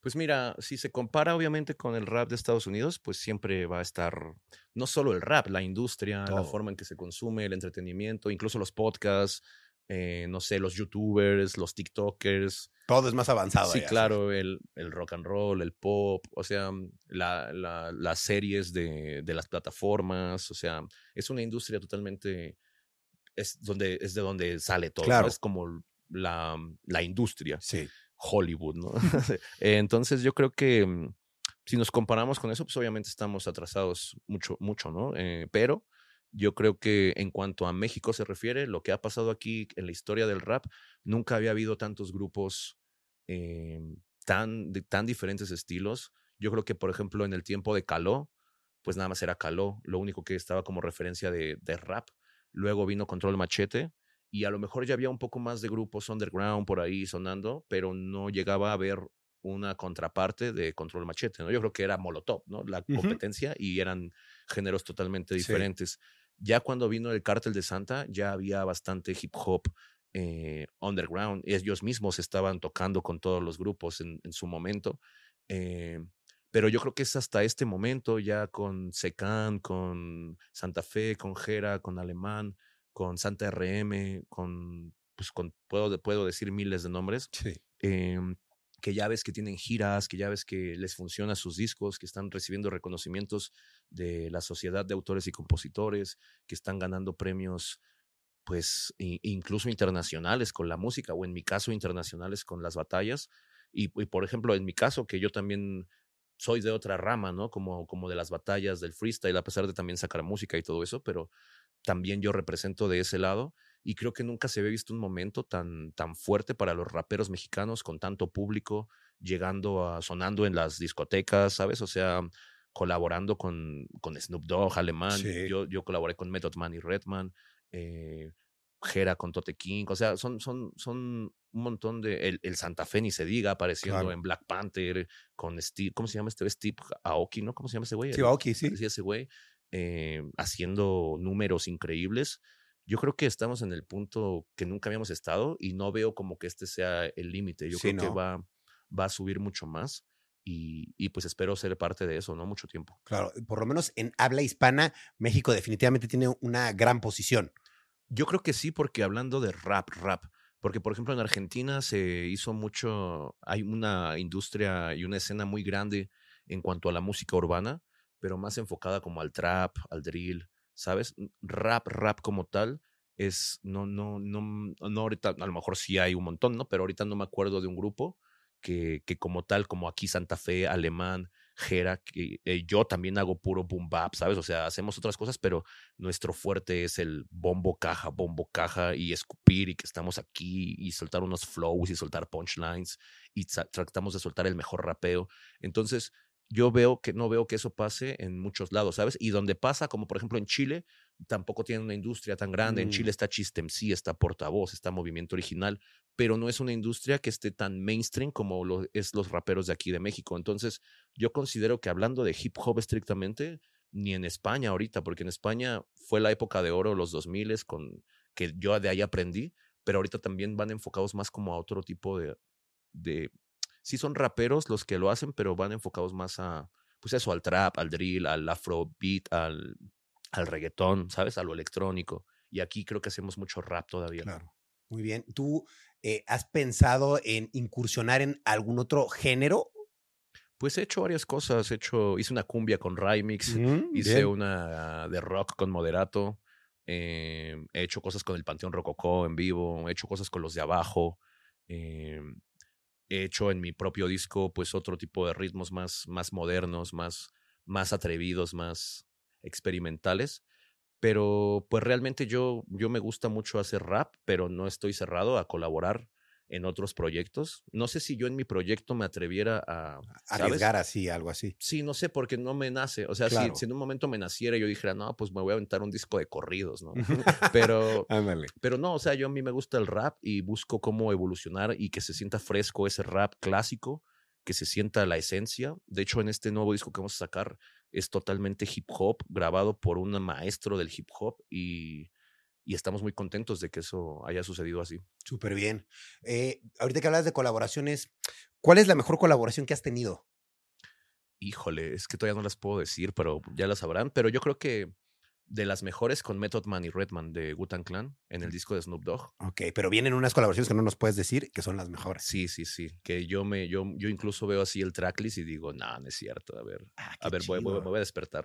A: Pues mira, si se compara obviamente con el rap de Estados Unidos, pues siempre va a estar no solo el rap, la industria, la forma en que se consume, el entretenimiento, incluso los podcasts, eh, no sé, los youtubers, los tiktokers.
B: Todo es más avanzado.
A: Sí,
B: allá,
A: claro, el, el rock and roll, el pop, o sea, la- la- las series de, de las plataformas, o sea, es una industria totalmente, es, donde, es de donde sale todo, ¿no?
B: Claro.
A: es como la, la industria.
B: Sí.
A: Hollywood, ¿no? Entonces yo creo que mm, si nos comparamos con eso, pues obviamente estamos atrasados mucho, mucho, ¿no? Eh, pero yo creo que en cuanto a México se refiere, lo que ha pasado aquí en la historia del rap, nunca había habido tantos grupos eh, tan, de tan diferentes estilos. Yo creo que, por ejemplo, en el tiempo de Caló, pues nada más era Caló, lo único que estaba como referencia de, de rap. Luego vino Control Machete, y a lo mejor ya había un poco más de grupos underground por ahí sonando, pero no llegaba a haber una contraparte de Control Machete, ¿no? Yo creo que era Molotov, ¿no? La competencia y eran géneros totalmente
B: Sí.
A: diferentes. Ya cuando vino el Cártel de Santa, ya había bastante hip hop eh, underground. Ellos mismos estaban tocando con todos los grupos en, en su momento. eh, pero yo creo que es hasta este momento, ya con Secan, con Santa Fe, con Jera, con Alemán, con Santa RM, con, pues con, puedo, puedo decir miles de nombres,
B: Sí.
A: em, que ya ves que tienen giras, que ya ves que les funcionan sus discos, que están recibiendo reconocimientos de la sociedad de autores y compositores, que están ganando premios, pues incluso internacionales con la música, o en mi caso internacionales con las batallas. Y, y, por ejemplo, en mi caso, que yo también soy de otra rama, ¿no? Como, como de las batallas del freestyle, a pesar de también sacar música y todo eso, pero también yo represento de ese lado y creo que nunca se había visto un momento tan, tan fuerte para los raperos mexicanos con tanto público llegando a sonando en las discotecas, ¿sabes? O sea, colaborando con, con Snoop Dogg, Alemán,
B: Sí.
A: yo, yo colaboré con Method Man y Redman, eh, Jera con Tote King, o sea, son, son, son un montón de, el, el Santa Fe ni se diga, apareciendo
B: Claro.
A: en Black Panther, con Steve, ¿cómo se llama este? Steve Aoki, ¿no? ¿Cómo se llama ese güey?
B: Sí,
A: El-
B: Aoki, sí.
A: parecía ese güey, eh, haciendo números increíbles. Yo creo que estamos en el punto que nunca habíamos estado y no veo como que este sea el límite. Yo
B: Sí,
A: creo
B: no.
A: que va, va a subir mucho más y, y pues espero ser parte de eso, ¿no? Mucho tiempo.
B: Claro, por lo menos en habla hispana, México definitivamente tiene una gran posición.
A: Yo creo que sí, porque hablando de rap, rap, porque por ejemplo en Argentina se hizo mucho, hay una industria y una escena muy grande en cuanto a la música urbana, pero más enfocada como al trap, al drill, ¿sabes? Rap, rap como tal es, no, no, no, no ahorita, a lo mejor sí hay un montón, ¿no? Pero ahorita no me acuerdo de un grupo que, que como tal, como aquí Santa Fe, Alemán, Jera, que eh, yo también hago puro boom bap, ¿sabes? O sea, hacemos otras cosas, pero nuestro fuerte es el bombo caja, bombo caja y escupir y que estamos aquí y soltar unos flows y soltar punchlines y sa- tratamos de soltar el mejor rapeo. Entonces, yo veo que no veo que eso pase en muchos lados, ¿sabes? Y donde pasa, como por ejemplo en Chile, tampoco tiene una industria tan grande. En
B: Mm.
A: Chile está Chistem sí, está Portavoz, está Movimiento Original, pero no es una industria que esté tan mainstream como lo es los raperos de aquí de México. Entonces, yo considero que hablando de hip hop estrictamente, ni en España ahorita, porque en España fue la época de oro, los 2000 con que yo de ahí aprendí, pero ahorita también van enfocados más como a otro tipo de, de sí son raperos los que lo hacen, pero van enfocados más a, pues eso, al trap, al drill, al afrobeat, al, al reggaetón, ¿sabes? A lo electrónico. Y aquí creo que hacemos mucho rap todavía.
B: Claro. Muy bien. ¿Tú eh, has pensado en incursionar en algún otro género?
A: Pues he hecho varias cosas. He hecho, hice una cumbia con Rymix,
B: Mm,
A: hice
B: bien.
A: una de rock con Moderato, eh, he hecho cosas con el Panteón Rococó en vivo, he hecho cosas con los de abajo, eh, he hecho en mi propio disco pues otro tipo de ritmos más, más modernos, más, más atrevidos, más experimentales. Pero pues realmente yo, yo me gusta mucho hacer rap, pero no estoy cerrado a colaborar en otros proyectos. No sé si yo en mi proyecto me atreviera a ¿sabes?
B: Arriesgar así, algo así.
A: Sí, no sé, porque no me nace. O sea, si-
B: Claro.
A: si, en un momento me naciera yo dijera, no, pues me voy a aventar un disco de corridos, ¿no? pero, pero no, o sea, yo a mí me gusta el rap y busco cómo evolucionar y que se sienta fresco ese rap clásico, que se sienta la esencia. De hecho, en este nuevo disco que vamos a sacar es totalmente hip hop, grabado por un maestro del hip hop y, y estamos muy contentos de que eso haya sucedido así.
B: Súper bien. Eh, ahorita que hablas de colaboraciones, ¿cuál es la mejor colaboración que has tenido?
A: Híjole, es que todavía no las puedo decir, pero ya las sabrán. Pero yo creo que de las mejores con Method Man y Redman de Wu-Tang Clan en el disco de Snoop Dogg.
B: Ok, pero vienen unas colaboraciones que no nos puedes decir que son las mejores.
A: Sí, sí, sí. Que yo me, yo, yo incluso veo así el tracklist y digo, no, no es cierto. A ver,
B: Ah,
A: a ver, voy, voy- me voy a despertar.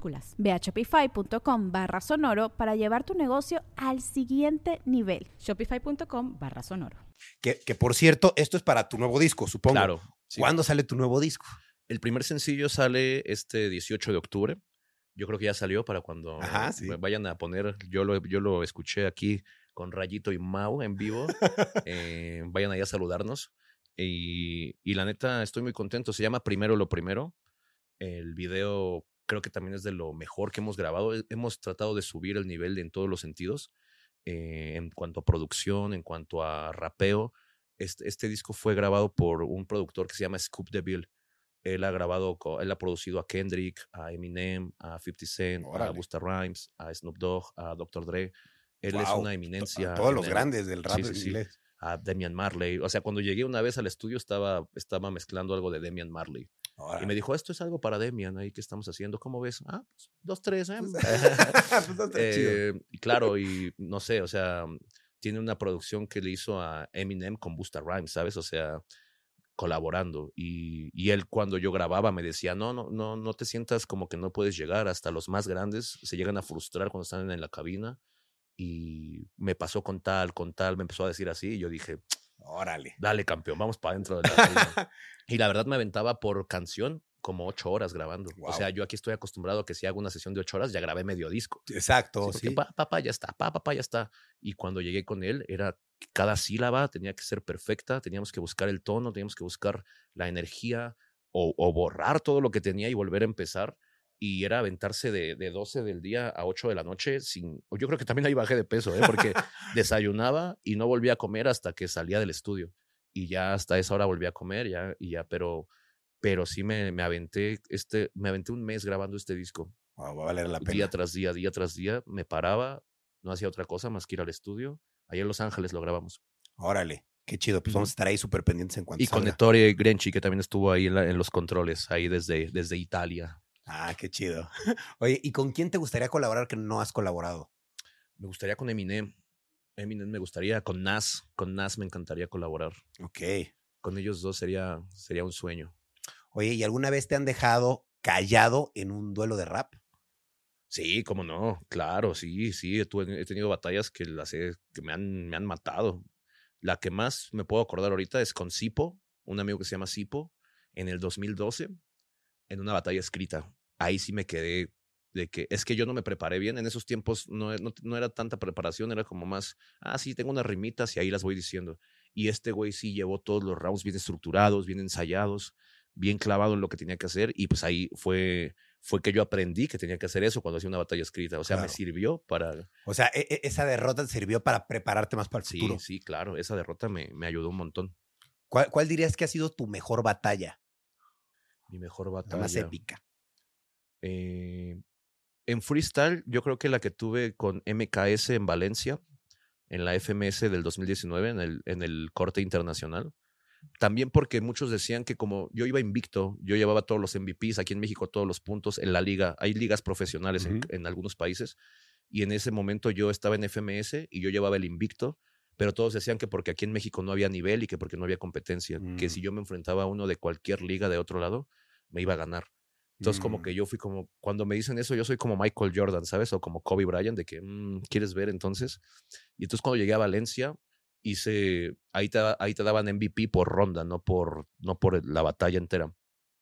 C: Ve a shopify.com barra sonoro para llevar tu negocio al siguiente nivel. Shopify.com barra sonoro.
B: Que, que, por cierto, esto es para tu nuevo disco, supongo.
A: Claro. sí.
B: ¿Cuándo sale tu nuevo disco?
A: El primer sencillo sale este 18 de octubre. Yo creo que ya salió para cuando
B: Ajá, sí.
A: vayan a poner. Yo lo, yo lo escuché aquí con Rayito y Mau en vivo. Eh, vayan allá a saludarnos. Y, y la neta, estoy muy contento. Se llama Primero lo Primero. El video creo que también es de lo mejor que hemos grabado. He- Hemos tratado de subir el nivel en todos los sentidos, eh, en cuanto a producción, en cuanto a rapeo. Este, este disco fue grabado por un productor que se llama Scoop DeVille. Él ha grabado, él ha producido a Kendrick, a Eminem, a 50 Cent, a
B: Órale.
A: Busta Rhymes, a Snoop Dogg, a Dr. Dre. Él es
B: Guau,
A: una eminencia.
B: a Todos los
A: el-
B: grandes del rap
A: Sí, sí,
B: en
A: sí.
B: inglés.
A: A Demian Marley. O sea, cuando llegué una vez al estudio estaba, estaba mezclando algo de Demian Marley. Y
B: Órale.
A: me dijo, esto es algo para Demian ahí que estamos haciendo. ¿Cómo ves? Ah, pues, dos, tres. ¿eh?
B: Pues no está chido.
A: Eh, y claro, y no sé, o sea, tiene una producción que le hizo a Eminem con Busta Rhymes, ¿sabes? O sea, colaborando. Y, y él cuando yo grababa me decía, no, no, no, no te sientas como que no puedes llegar. Hasta los más grandes se llegan a frustrar cuando están en la cabina. Y me pasó con tal, con tal, me empezó a decir así. Y yo dije,
B: Órale.
A: dale campeón, vamos para adentro de la cabina". Y la verdad me aventaba por canción como ocho horas grabando. O sea, yo aquí estoy acostumbrado a que si hago una sesión de ocho horas, ya grabé medio disco.
B: Exacto,
A: Sí,
B: sí.
A: porque pa, papá, ya está, pa, papá, ya está. Y cuando llegué con él, era cada sílaba tenía que ser perfecta, teníamos que buscar el tono, teníamos que buscar la energía o, o borrar todo lo que tenía y volver a empezar. Y era aventarse de, de 12 del día a 8 de la noche sin... Yo creo que también ahí bajé de peso, ¿eh? porque desayunaba y no volvía a comer hasta que salía del estudio. Y ya hasta esa hora volví a comer, ya, y ya, pero, pero sí me, me aventé, este, me aventé un mes grabando este disco
B: Wow, va a valer la pena.
A: día tras día, día tras día, me paraba, no hacía otra cosa más que ir al estudio. Allá en Los Ángeles lo grabamos.
B: Órale. Qué chido. Pues vamos a estar ahí súper pendientes en cuanto
A: Y con
B: salga.
A: Ettore Grenchi, que también estuvo ahí en, la- en los controles, ahí desde, desde Italia.
B: Ah, qué chido. Oye, ¿y con quién te gustaría colaborar que no has colaborado?
A: Me gustaría con Eminem. Eminem me gustaría, con Nas, con Nas me encantaría colaborar.
B: Ok.
A: Con ellos dos sería, sería un sueño.
B: Oye, ¿y alguna vez te han dejado callado en un duelo de rap?
A: Sí, cómo no, claro, sí, sí, he, tenido batallas que, las he- que me, han, me han matado. La que más me puedo acordar ahorita es con Sipo, un amigo que se llama Sipo, en el 2012, en una batalla escrita. Ahí sí me quedé de que es que yo no me preparé bien. En esos tiempos no, no, no era tanta preparación, era como más, ah, sí, tengo unas rimitas y ahí las voy diciendo. Y este güey sí llevó todos los rounds bien estructurados, bien ensayados, bien clavado en lo que tenía que hacer. Y pues ahí fue, fue que yo aprendí que tenía que hacer eso cuando hacía una batalla escrita. O sea, me sirvió para...
B: O sea, e- e- esa derrota te sirvió para prepararte más para el
A: Sí,
B: futuro.
A: sí, claro, esa derrota me, me ayudó un montón.
B: ¿Cuál, cuál dirías que ha sido tu mejor batalla?
A: Mi mejor
B: La
A: batalla.
B: más épica.
A: Eh, en freestyle, yo creo que la que tuve con MKS en Valencia, en la FMS del 2019, en el, en el corte internacional. También porque muchos decían que como yo iba invicto, yo llevaba todos los MVPs, aquí en México todos los puntos, en la liga, hay ligas profesionales en- algunos países, y en ese momento yo estaba en FMS y yo llevaba el invicto, pero todos decían que porque aquí en México no había nivel y que porque no había competencia, que
B: Mm.
A: si yo me enfrentaba a uno de cualquier liga de otro lado, me iba a ganar. Entonces, como
B: Mm.
A: que yo fui como, cuando me dicen eso, yo soy como Michael Jordan, ¿sabes? O como Kobe Bryant, de que, "Mm, ¿quieres ver entonces? Y entonces cuando llegué a Valencia, hice, ahí te, ahí te daban MVP por ronda, no por, no por la batalla entera.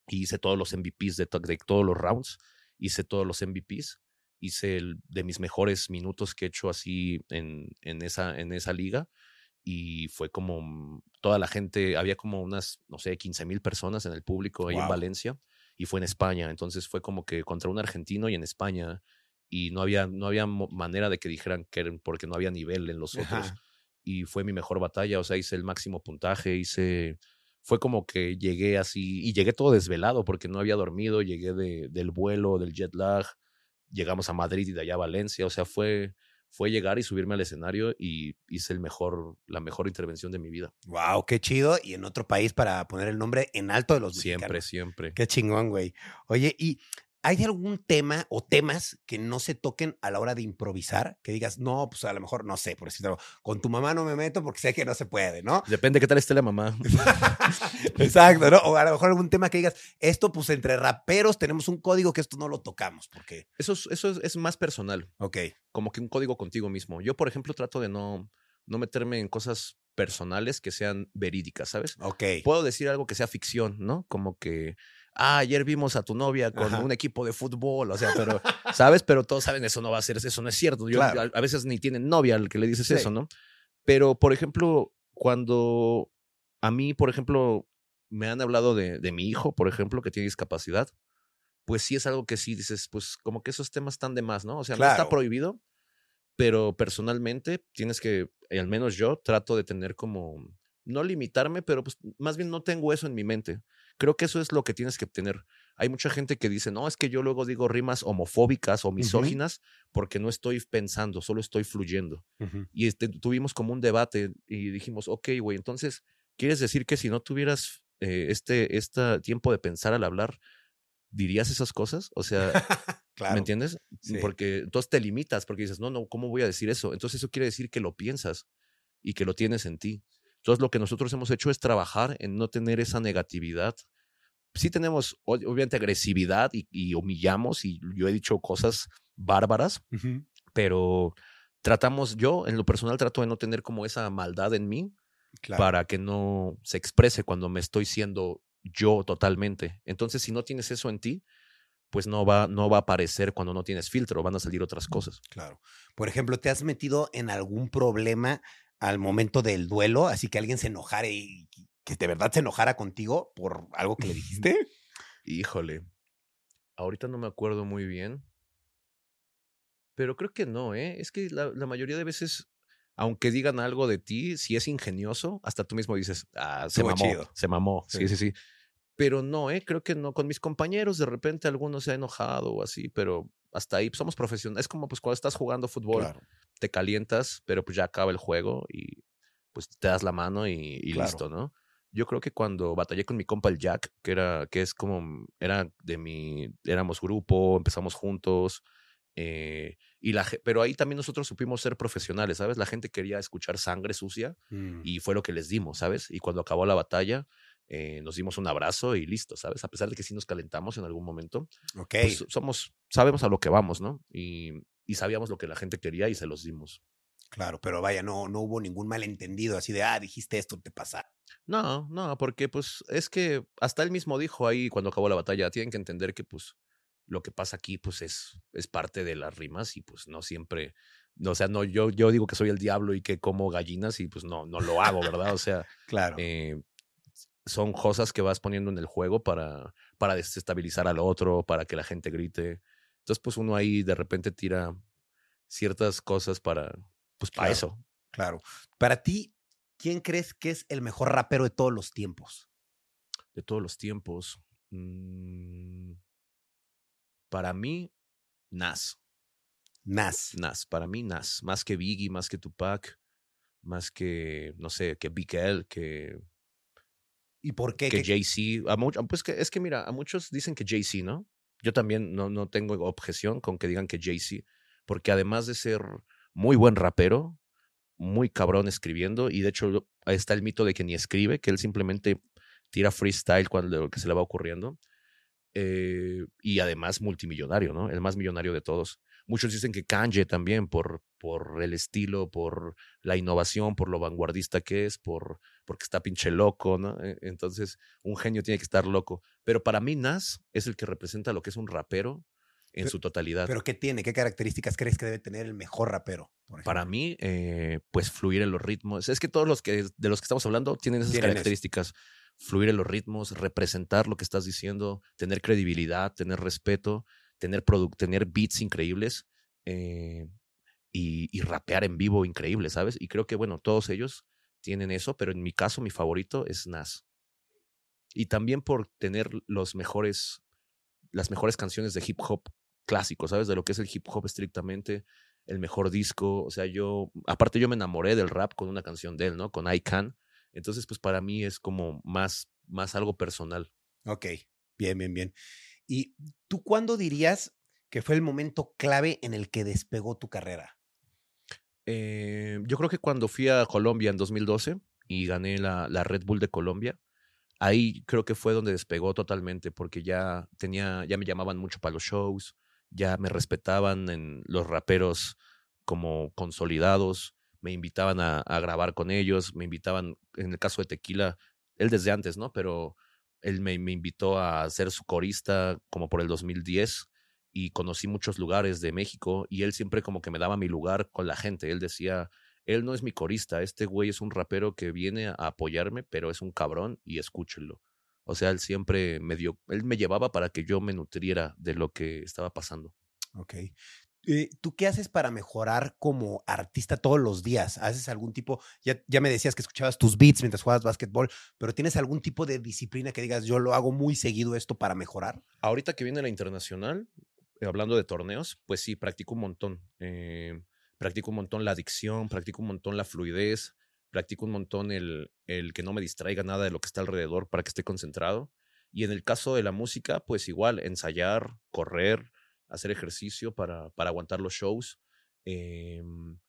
A: Y hice todos los MVPs de, de todos los rounds, hice todos los MVPs, hice el, de mis mejores minutos que he hecho así en, en, esa, en esa liga. Y fue como mm, toda la gente, había como unas, no sé, 15 mil personas en el público ahí en
B: Guau.
A: Valencia y fue en España. Entonces fue como que contra un argentino y en España. Y no había, no había manera de que dijeran que eran porque no había nivel en los otros.
B: Ajá.
A: Y fue mi mejor batalla. O sea, hice el máximo puntaje, hice. Fue como que llegué así. Y llegué todo desvelado porque no había dormido. Llegué de, del vuelo, del jet lag. Llegamos a Madrid y de allá a Valencia. O sea, fue, fue llegar y subirme al escenario y hice el mejor, la mejor intervención de mi vida.
B: Wow, qué chido. Y en otro país para poner el nombre en alto de los
A: Siempre,
B: mexicanos.
A: siempre.
B: Qué chingón, güey. Oye, ¿y hay algún tema o temas que no se toquen a la hora de improvisar? Que digas, no, pues a lo mejor no sé, por decirlo, con tu mamá no me meto porque sé que no se puede, ¿no?
A: Depende qué tal esté la mamá.
B: Exacto, ¿no? O a lo mejor algún tema que digas, esto pues entre raperos tenemos un código que esto no lo tocamos, porque,
A: Eso es, eso es, es más personal.
B: ok,
A: como que un código contigo mismo. Yo, por ejemplo, trato de no, no meterme en cosas personales que sean verídicas, ¿sabes?
B: ok.
A: Puedo decir algo que sea ficción, ¿no? Como que, ah, ayer vimos a tu novia con
B: Ajá.
A: un equipo de fútbol, o sea, pero, ¿sabes? Pero todos saben, eso no va a ser, eso no es cierto. Yo,
B: Claro.
A: a, a veces ni tienen novia al que le dices
B: Sí.
A: eso, ¿no? Pero, por ejemplo, cuando a mí, por ejemplo, me han hablado de, de mi hijo, por ejemplo, que tiene discapacidad, pues sí es algo que sí dices, pues como que esos temas están de más, ¿no? O sea, no está prohibido, pero personalmente tienes que, y al menos yo trato de tener como, no limitarme, pero pues más bien no tengo eso en mi mente. Creo que eso es lo que tienes que tener. Hay mucha gente que dice, no, es que yo luego digo rimas homofóbicas o misóginas porque no estoy pensando, solo estoy fluyendo.
B: Ujú.
A: Y este, tuvimos como un debate y dijimos, ok, güey, entonces, ¿quieres decir que si no tuvieras eh, este, este tiempo de pensar al hablar, dirías esas cosas? O sea,
B: Claro.
A: ¿me entiendes?
B: Sí.
A: Porque entonces te limitas porque dices, no, no, ¿cómo voy a decir eso? Entonces eso quiere decir que lo piensas y que lo tienes en ti. Entonces lo que nosotros hemos hecho es trabajar en no tener esa negatividad. Sí tenemos, obviamente, agresividad y, y humillamos y yo he dicho cosas bárbaras, pero tratamos, yo en lo personal trato de no tener como esa maldad en mí
B: Claro.
A: para que no se exprese cuando me estoy siendo yo totalmente. Entonces, si no tienes eso en ti, pues no va, no va a aparecer cuando no tienes filtro, van a salir otras cosas.
B: Claro. Por ejemplo, ¿te has metido en algún problema al momento del duelo? Así que alguien se enojara y que de verdad se enojara contigo por algo que le dijiste.
A: Híjole, ahorita no me acuerdo muy bien, pero creo que no, ¿eh? Es que la, la mayoría de veces, aunque digan algo de ti, si es ingenioso, hasta tú mismo dices, ah, se
B: Estuvo
A: mamó,
B: chido.
A: se mamó,
B: Sí.
A: sí, sí, sí. Pero no, ¿eh? Creo que no. Con mis compañeros, de repente alguno se ha enojado o así, pero hasta ahí pues, somos profesionales. Es como pues cuando estás jugando fútbol,
B: Claro.
A: te calientas, pero pues ya acaba el juego y pues te das la mano y, y
B: Claro.
A: listo, ¿no? Yo creo que cuando batallé con mi compa el Jack, que era, que es como, era de mi, éramos grupo, empezamos juntos, eh, y la, pero ahí también nosotros supimos ser profesionales, ¿sabes? La gente quería escuchar sangre sucia
B: Mm.
A: y fue lo que les dimos, ¿sabes? Y cuando acabó la batalla, eh, nos dimos un abrazo y listo, ¿sabes? A pesar de que sí nos calentamos en algún momento,
B: Ok.
A: pues somos, sabemos a lo que vamos, ¿no? Y, y sabíamos lo que la gente quería y se los dimos.
B: Claro, pero vaya, no, no hubo ningún malentendido así de, ah, dijiste esto, te pasa.
A: No, no, porque pues es que hasta él mismo dijo ahí cuando acabó la batalla, tienen que entender que pues lo que pasa aquí pues es, es parte de las rimas y pues no siempre, no, o sea, no, yo, yo digo que soy el diablo y que como gallinas y pues no, no lo hago, ¿verdad? O sea,
B: Claro.
A: eh, son cosas que vas poniendo en el juego para, para desestabilizar al otro, para que la gente grite. Entonces pues uno ahí de repente tira ciertas cosas para, pues para
B: Claro.
A: eso.
B: Claro. Para ti, ¿quién crees que es el mejor rapero de todos los tiempos?
A: De todos los tiempos. mm, para mí, Nas.
B: Nas.
A: Nas. Para mí, Nas. Más que Biggie, más que Tupac, más que, no sé, que Big L, que,
B: ¿Y por qué?
A: que
B: ¿Qué-
A: Jay-Z. Pues que, es que mira, a muchos dicen que Jay-Z, ¿no? Yo también no, no tengo objeción con que digan que Jay-Z, porque además de ser muy buen rapero, muy cabrón escribiendo, y de hecho ahí está el mito de que ni escribe, que él simplemente tira freestyle cuando lo que se le va ocurriendo, eh, y además multimillonario, ¿no? El más millonario de todos. Muchos dicen que Kanye también, por, por el estilo, por la innovación, por lo vanguardista que es, por, porque está pinche loco, ¿no? E- Entonces, un genio tiene que estar loco. Pero para mí, Nas es el que representa lo que es un rapero en
B: Pero-
A: su totalidad.
B: ¿Pero qué tiene? ¿Qué características crees que debe tener el mejor rapero?
A: Para mí, eh, pues fluir en los ritmos. Es que todos los que de los que estamos hablando tienen esas
B: Tienen eso.
A: características. Fluir en los ritmos, representar lo que estás diciendo, tener credibilidad, tener respeto, tener, tener beats increíbles eh, y, y rapear en vivo increíble, ¿sabes? Y creo que, bueno, todos ellos tienen eso, pero en mi caso, mi favorito es Nas. Y también por tener los mejores, las mejores canciones de hip hop clásico, ¿sabes? De lo que es el hip hop estrictamente, el mejor disco. O sea, yo, aparte yo me enamoré del rap con una canción de él, ¿no? Con I Can. Entonces, pues para mí es como más, más algo personal.
B: Ok, bien, bien, bien. ¿Y tú cuándo dirías que fue el momento clave en el que despegó tu carrera?
A: Eh, yo creo que cuando fui a Colombia en 2012 y gané la, la Red Bull de Colombia, ahí creo que fue donde despegó totalmente, porque ya tenía, ya me llamaban mucho para los shows, ya me respetaban en los raperos como consolidados, me invitaban a, a grabar con ellos, me invitaban, en el caso de Tequila, él desde antes, ¿no? Pero él me, invitó a ser su corista como por el 2010 y conocí muchos lugares de México y él siempre como que me daba mi lugar con la gente. Él decía, él no es mi corista, este güey es un rapero que viene a apoyarme, pero es un cabrón y escúchenlo. O sea, él siempre me dio, él me llevaba para que yo me nutriera de lo que estaba pasando.
B: Ok. Eh, ¿Tú qué haces para mejorar como artista todos los días? ¿Haces algún tipo, ya, ya me decías que escuchabas tus beats mientras jugabas básquetbol, pero tienes algún tipo de disciplina que digas, yo lo hago muy seguido esto para mejorar?
A: Ahorita que viene la internacional, eh, hablando de torneos, pues sí, practico un montón. Eh, practico un montón la adicción, practico un montón la fluidez, practico un montón el, el que no me distraiga nada de lo que está alrededor para que esté concentrado. Y en el caso de la música, pues igual, ensayar, correr, hacer ejercicio para, para aguantar los shows. Em,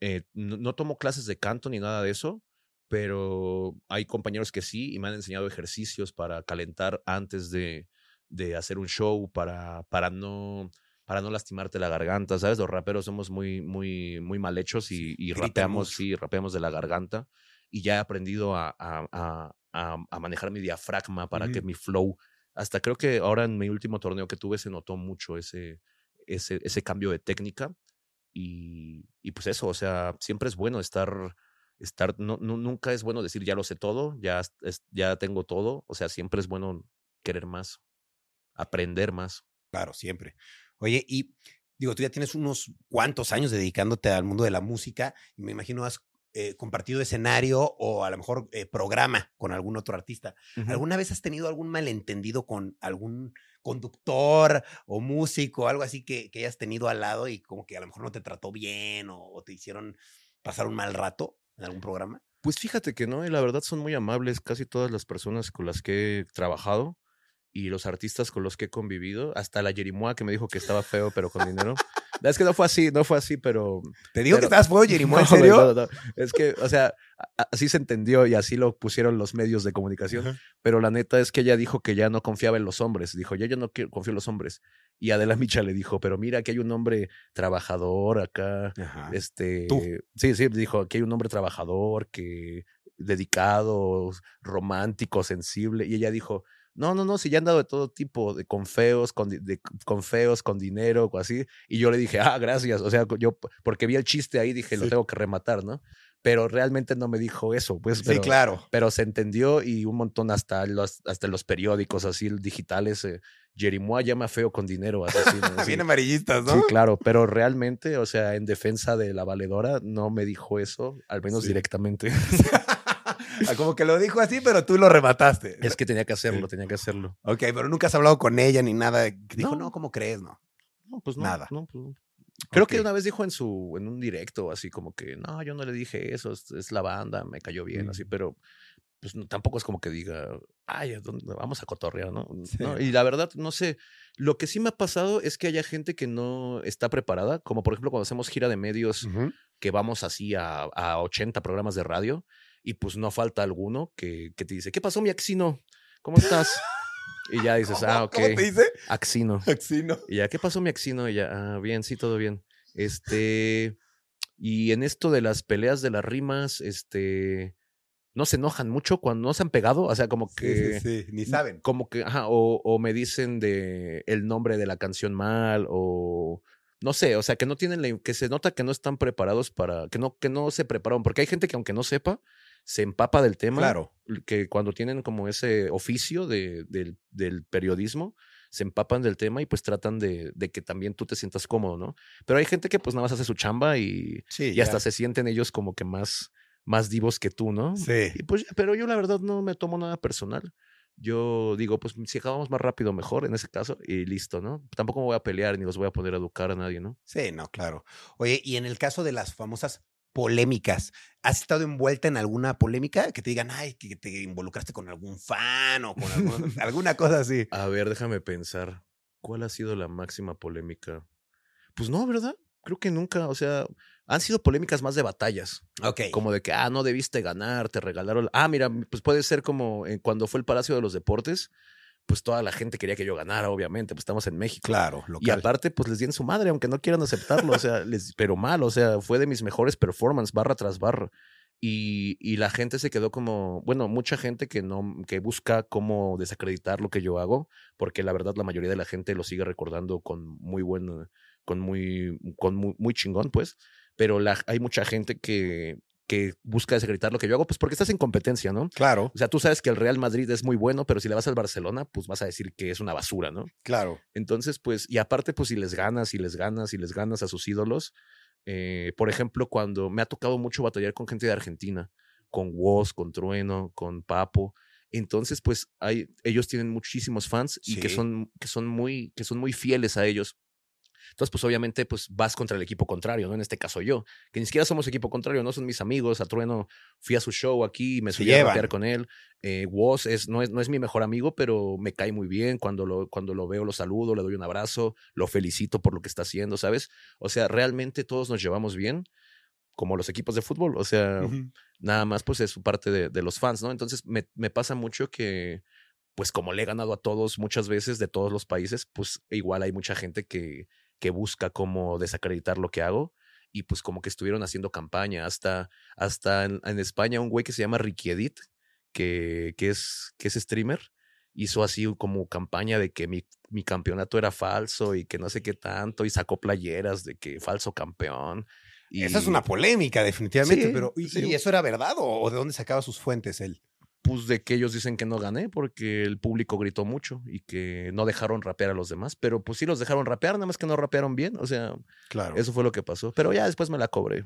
A: eh, no, no tomo clases de canto ni nada de eso, pero hay compañeros que sí y me han enseñado ejercicios para calentar antes de, de hacer un show, para, para, no, para no lastimarte la garganta, ¿sabes? Los raperos somos muy, muy, muy mal hechos y, y rapeamos, sí, rapeamos de la garganta y ya he aprendido a, a- a- a- manejar mi diafragma para que
B: Ujú.
A: mi flow, hasta creo que ahora en mi último torneo que tuve se notó mucho ese, ese, ese cambio de técnica y, y pues eso, o sea, siempre es bueno estar, estar no, nunca es bueno decir ya lo sé todo, ya, ya tengo todo, o sea, siempre es bueno querer más, aprender más.
B: Claro, siempre. Oye, y digo, tú ya tienes unos cuantos años dedicándote al mundo de la música y me imagino has eh, compartido escenario o a lo mejor eh, programa con algún otro artista. ¿Alguna vez has tenido algún malentendido con algún conductor o músico, algo así que, que hayas tenido al lado y como que a lo mejor no te trató bien o, o te hicieron pasar un mal rato en algún programa?
A: Pues fíjate que no, y la verdad son muy amables casi todas las personas con las que he trabajado y los artistas con los que he convivido, hasta la Jerimoa que me dijo que estaba feo pero con dinero. Es que no fue así, no fue así, pero...
B: Te digo que
A: Pero-
B: fuego, Jerimoa, ¿en serio?
A: no, no, no. Es que, o sea, así se entendió y así lo pusieron los medios de comunicación. Pero la neta es que ella dijo que ya no confiaba en los hombres. Dijo, ya yo no confío en los hombres. Y Adela Micha le dijo, pero mira que hay un hombre trabajador acá.
B: Ajá.
A: Este,
B: Tú.
A: sí, sí, dijo que hay un hombre trabajador, que dedicado, romántico, sensible. Y ella dijo, no, no, no, si ya han dado de todo tipo, de, con feos, con, de- con feos, con dinero, o así. Y yo le dije, ah, gracias. O sea, yo, porque vi el chiste ahí, dije, lo
B: Sí.
A: tengo que rematar, ¿no? Pero realmente no me dijo eso, pues.
B: sí,
A: pero,
B: claro.
A: pero se entendió y un montón hasta los, hasta los periódicos así digitales eh, Jerimois llama feo con dinero, asesino. sí.
B: Bien amarillistas, ¿no?
A: Sí, claro, pero realmente, o sea, en defensa de la valedora, no me dijo eso, al menos
B: Sí.
A: directamente.
B: Ah, Como que lo dijo así, pero tú lo remataste.
A: es que tenía que hacerlo, tenía que hacerlo.
B: Ok, pero nunca has hablado con ella ni nada. que Dijo,
A: No.
B: no, ¿cómo crees? No.
A: No, pues no.
B: Nada.
A: no, pues no. Creo que
B: Ok.
A: una vez dijo en su, en un directo, así como que, no, yo no le dije eso, es, es la banda, me cayó bien, así,
B: Mm.
A: pero pues no- tampoco es como que diga, ay, ¿a dónde vamos a cotorrear, ¿no?
B: Sí.
A: No, Y la verdad, no sé, lo que sí me ha pasado es que haya gente que no está preparada, como por ejemplo cuando hacemos gira de medios,
B: Ujú.
A: que vamos así a, a 80 programas de radio, y pues no falta alguno que, que te dice, ¿qué pasó, mi axino? ¿Cómo estás? Y ya dices, ah, ok,
B: ¿Cómo te dice?
A: axino.
B: Axino.
A: Y ya, ¿qué pasó, mi axino? Y ya, ah, bien, sí, todo bien. Este, y en esto de las peleas de las rimas, este, no se enojan mucho cuando no se han pegado, o sea, como
B: Sí,
A: que,
B: sí, sí, ni saben.
A: como que, ajá, o, o me dicen de el nombre de la canción mal, o no sé, o sea, que no tienen, la, que se nota que no están preparados para, que no, que no se prepararon, porque hay gente que aunque no sepa, se empapa del tema
B: Claro.
A: que cuando tienen como ese oficio de- del, del periodismo, se empapan del tema y pues tratan de, de que también tú te sientas cómodo, ¿no? Pero hay gente que pues nada más hace su chamba y,
B: Sí,
A: y hasta se sienten ellos como que más, más divos que tú, ¿no?
B: Sí.
A: Y pues, pero yo la verdad no me tomo nada personal. Yo digo, pues si acabamos más rápido, mejor en ese caso, y listo, ¿no? Tampoco me voy a pelear ni los voy a poner a educar a nadie, ¿no?
B: Sí, no, claro. Oye, y en el caso de las famosas polémicas, ¿has estado envuelta en alguna polémica que te digan, ay, que te involucraste con algún fan o con algún- alguna cosa así?
A: A ver, déjame pensar. ¿Cuál ha sido la máxima polémica? Pues no, ¿verdad? Creo que nunca, o sea, han sido polémicas más de batallas,
B: Ok.
A: como de que, ah, no debiste ganar, te regalaron. Ah, mira, pues puede ser como en cuando fue el Palacio de los Deportes, pues toda la gente quería que yo ganara, obviamente, pues estamos en México.
B: Claro,
A: Y
B: local.
A: aparte, pues les di en su madre, aunque no quieran aceptarlo, o sea, les, pero mal, o sea, fue de mis mejores performances, barra tras barra. Y, y la gente se quedó como, bueno, mucha gente que no, que busca cómo desacreditar lo que yo hago, porque la verdad la mayoría de la gente lo sigue recordando con muy buen, con muy, con muy, muy chingón, pues. Pero la, hay mucha gente que, que busca desacreditar lo que yo hago, pues porque estás en competencia, ¿no?
B: Claro,
A: O sea, tú sabes que el Real Madrid es muy bueno, pero si le vas al Barcelona, pues vas a decir que es una basura, ¿no?
B: claro.
A: Entonces, pues, y aparte, pues si les ganas y les ganas y les ganas a sus ídolos, eh, por ejemplo, cuando me ha tocado mucho batallar con gente de Argentina, con Woz, con Trueno, con Papo, entonces, pues, hay, ellos tienen muchísimos fans y que son, que son muy, que son muy fieles a ellos. Entonces, pues obviamente, pues vas contra el equipo contrario, ¿no? En este caso yo, que ni siquiera somos equipo contrario, no son mis amigos. A Trueno fui a su show aquí, me subí a rapear con él. Eh, Woz es, no, es, no es mi mejor amigo, pero me cae muy bien. Cuando lo, cuando lo veo, lo saludo, le doy un abrazo, lo felicito por lo que está haciendo, ¿sabes? O sea, realmente todos nos llevamos bien, como los equipos de fútbol. O sea, nada más pues es su parte de, de los fans, ¿no? Entonces me, me pasa mucho que, pues como le he ganado a todos muchas veces de todos los países, pues igual hay mucha gente que, que busca cómo desacreditar lo que hago y pues como que estuvieron haciendo campaña hasta, hasta en, en España un güey que se llama Ricky Edit, que, que, es, que es streamer, hizo así como campaña de que mi, mi campeonato era falso y que no sé qué tanto y sacó playeras de que falso campeón. Y,
B: Esa es una polémica, definitivamente,
A: Sí,
B: pero ¿y,
A: sí.
B: y eso era verdad o, o de dónde sacaba sus fuentes él?
A: Pues de que ellos dicen que no gané porque el público gritó mucho y que no dejaron rapear a los demás, pero pues sí los dejaron rapear, nada más que no rapearon bien, o sea,
B: Claro.
A: eso fue lo que pasó, pero ya después me la cobré.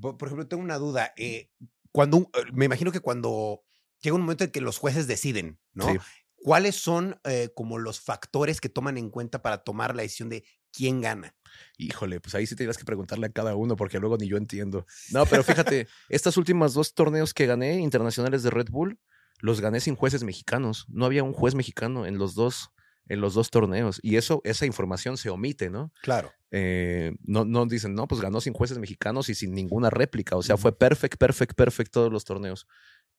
B: Por, por ejemplo, tengo una duda. eh, cuando eh, me imagino que cuando llega un momento en que los jueces deciden, ¿no?
A: Sí.
B: ¿Cuáles son eh, como los factores que toman en cuenta para tomar la decisión de quién gana?
A: Híjole, pues ahí sí tendrías que preguntarle a cada uno porque luego ni yo entiendo. No, pero fíjate, estas últimas dos torneos que gané internacionales de Red Bull, los gané sin jueces mexicanos. No había un juez mexicano en los dos, en los dos torneos. Y eso, esa información se omite, ¿no?
B: Claro.
A: eh, no, no dicen, no, pues ganó sin jueces mexicanos y sin ninguna réplica. O sea, fue perfect, perfect, perfect todos los torneos.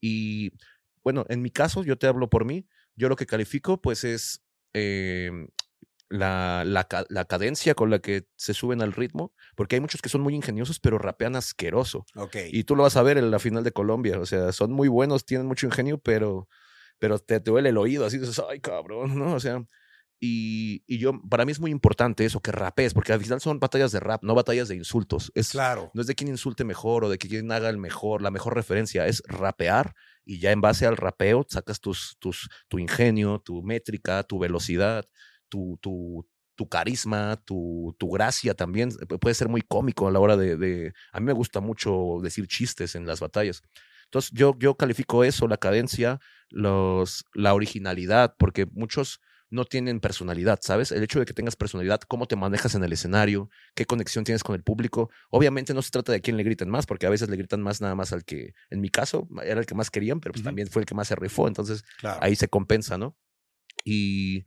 A: Y bueno, en mi caso, yo te hablo por mí. Yo lo que califico, pues, es eh, la, la, la cadencia con la que se suben al ritmo, porque hay muchos que son muy ingeniosos, pero rapean asqueroso.
B: Ok.
A: Y tú lo vas a ver en la final de Colombia. O sea, son muy buenos, tienen mucho ingenio, pero, pero te, te duele el oído. Así dices, ay, cabrón, ¿no? O sea, Y, y yo, para mí es muy importante eso, que rapees, porque al final son batallas de rap, no batallas de insultos. Es,
B: Claro.
A: No es de quién insulte mejor o de quién haga el mejor, la mejor referencia, es rapear y ya en base al rapeo sacas tus, tus, tu ingenio, tu métrica, tu velocidad, tu, tu, tu carisma, tu, tu gracia también. Pu- Puede ser muy cómico a la hora de, de- A mí me gusta mucho decir chistes en las batallas. Entonces yo, yo califico eso, la cadencia, los, la originalidad, porque muchos no tienen personalidad, ¿sabes? El hecho de que tengas personalidad, cómo te manejas en el escenario, qué conexión tienes con el público. Obviamente no se trata de quién le gritan más, porque a veces le gritan más nada más al que, en mi caso, era el que más querían, pero pues también fue el que más se rifó, entonces
B: Claro.
A: ahí se compensa, ¿no? Y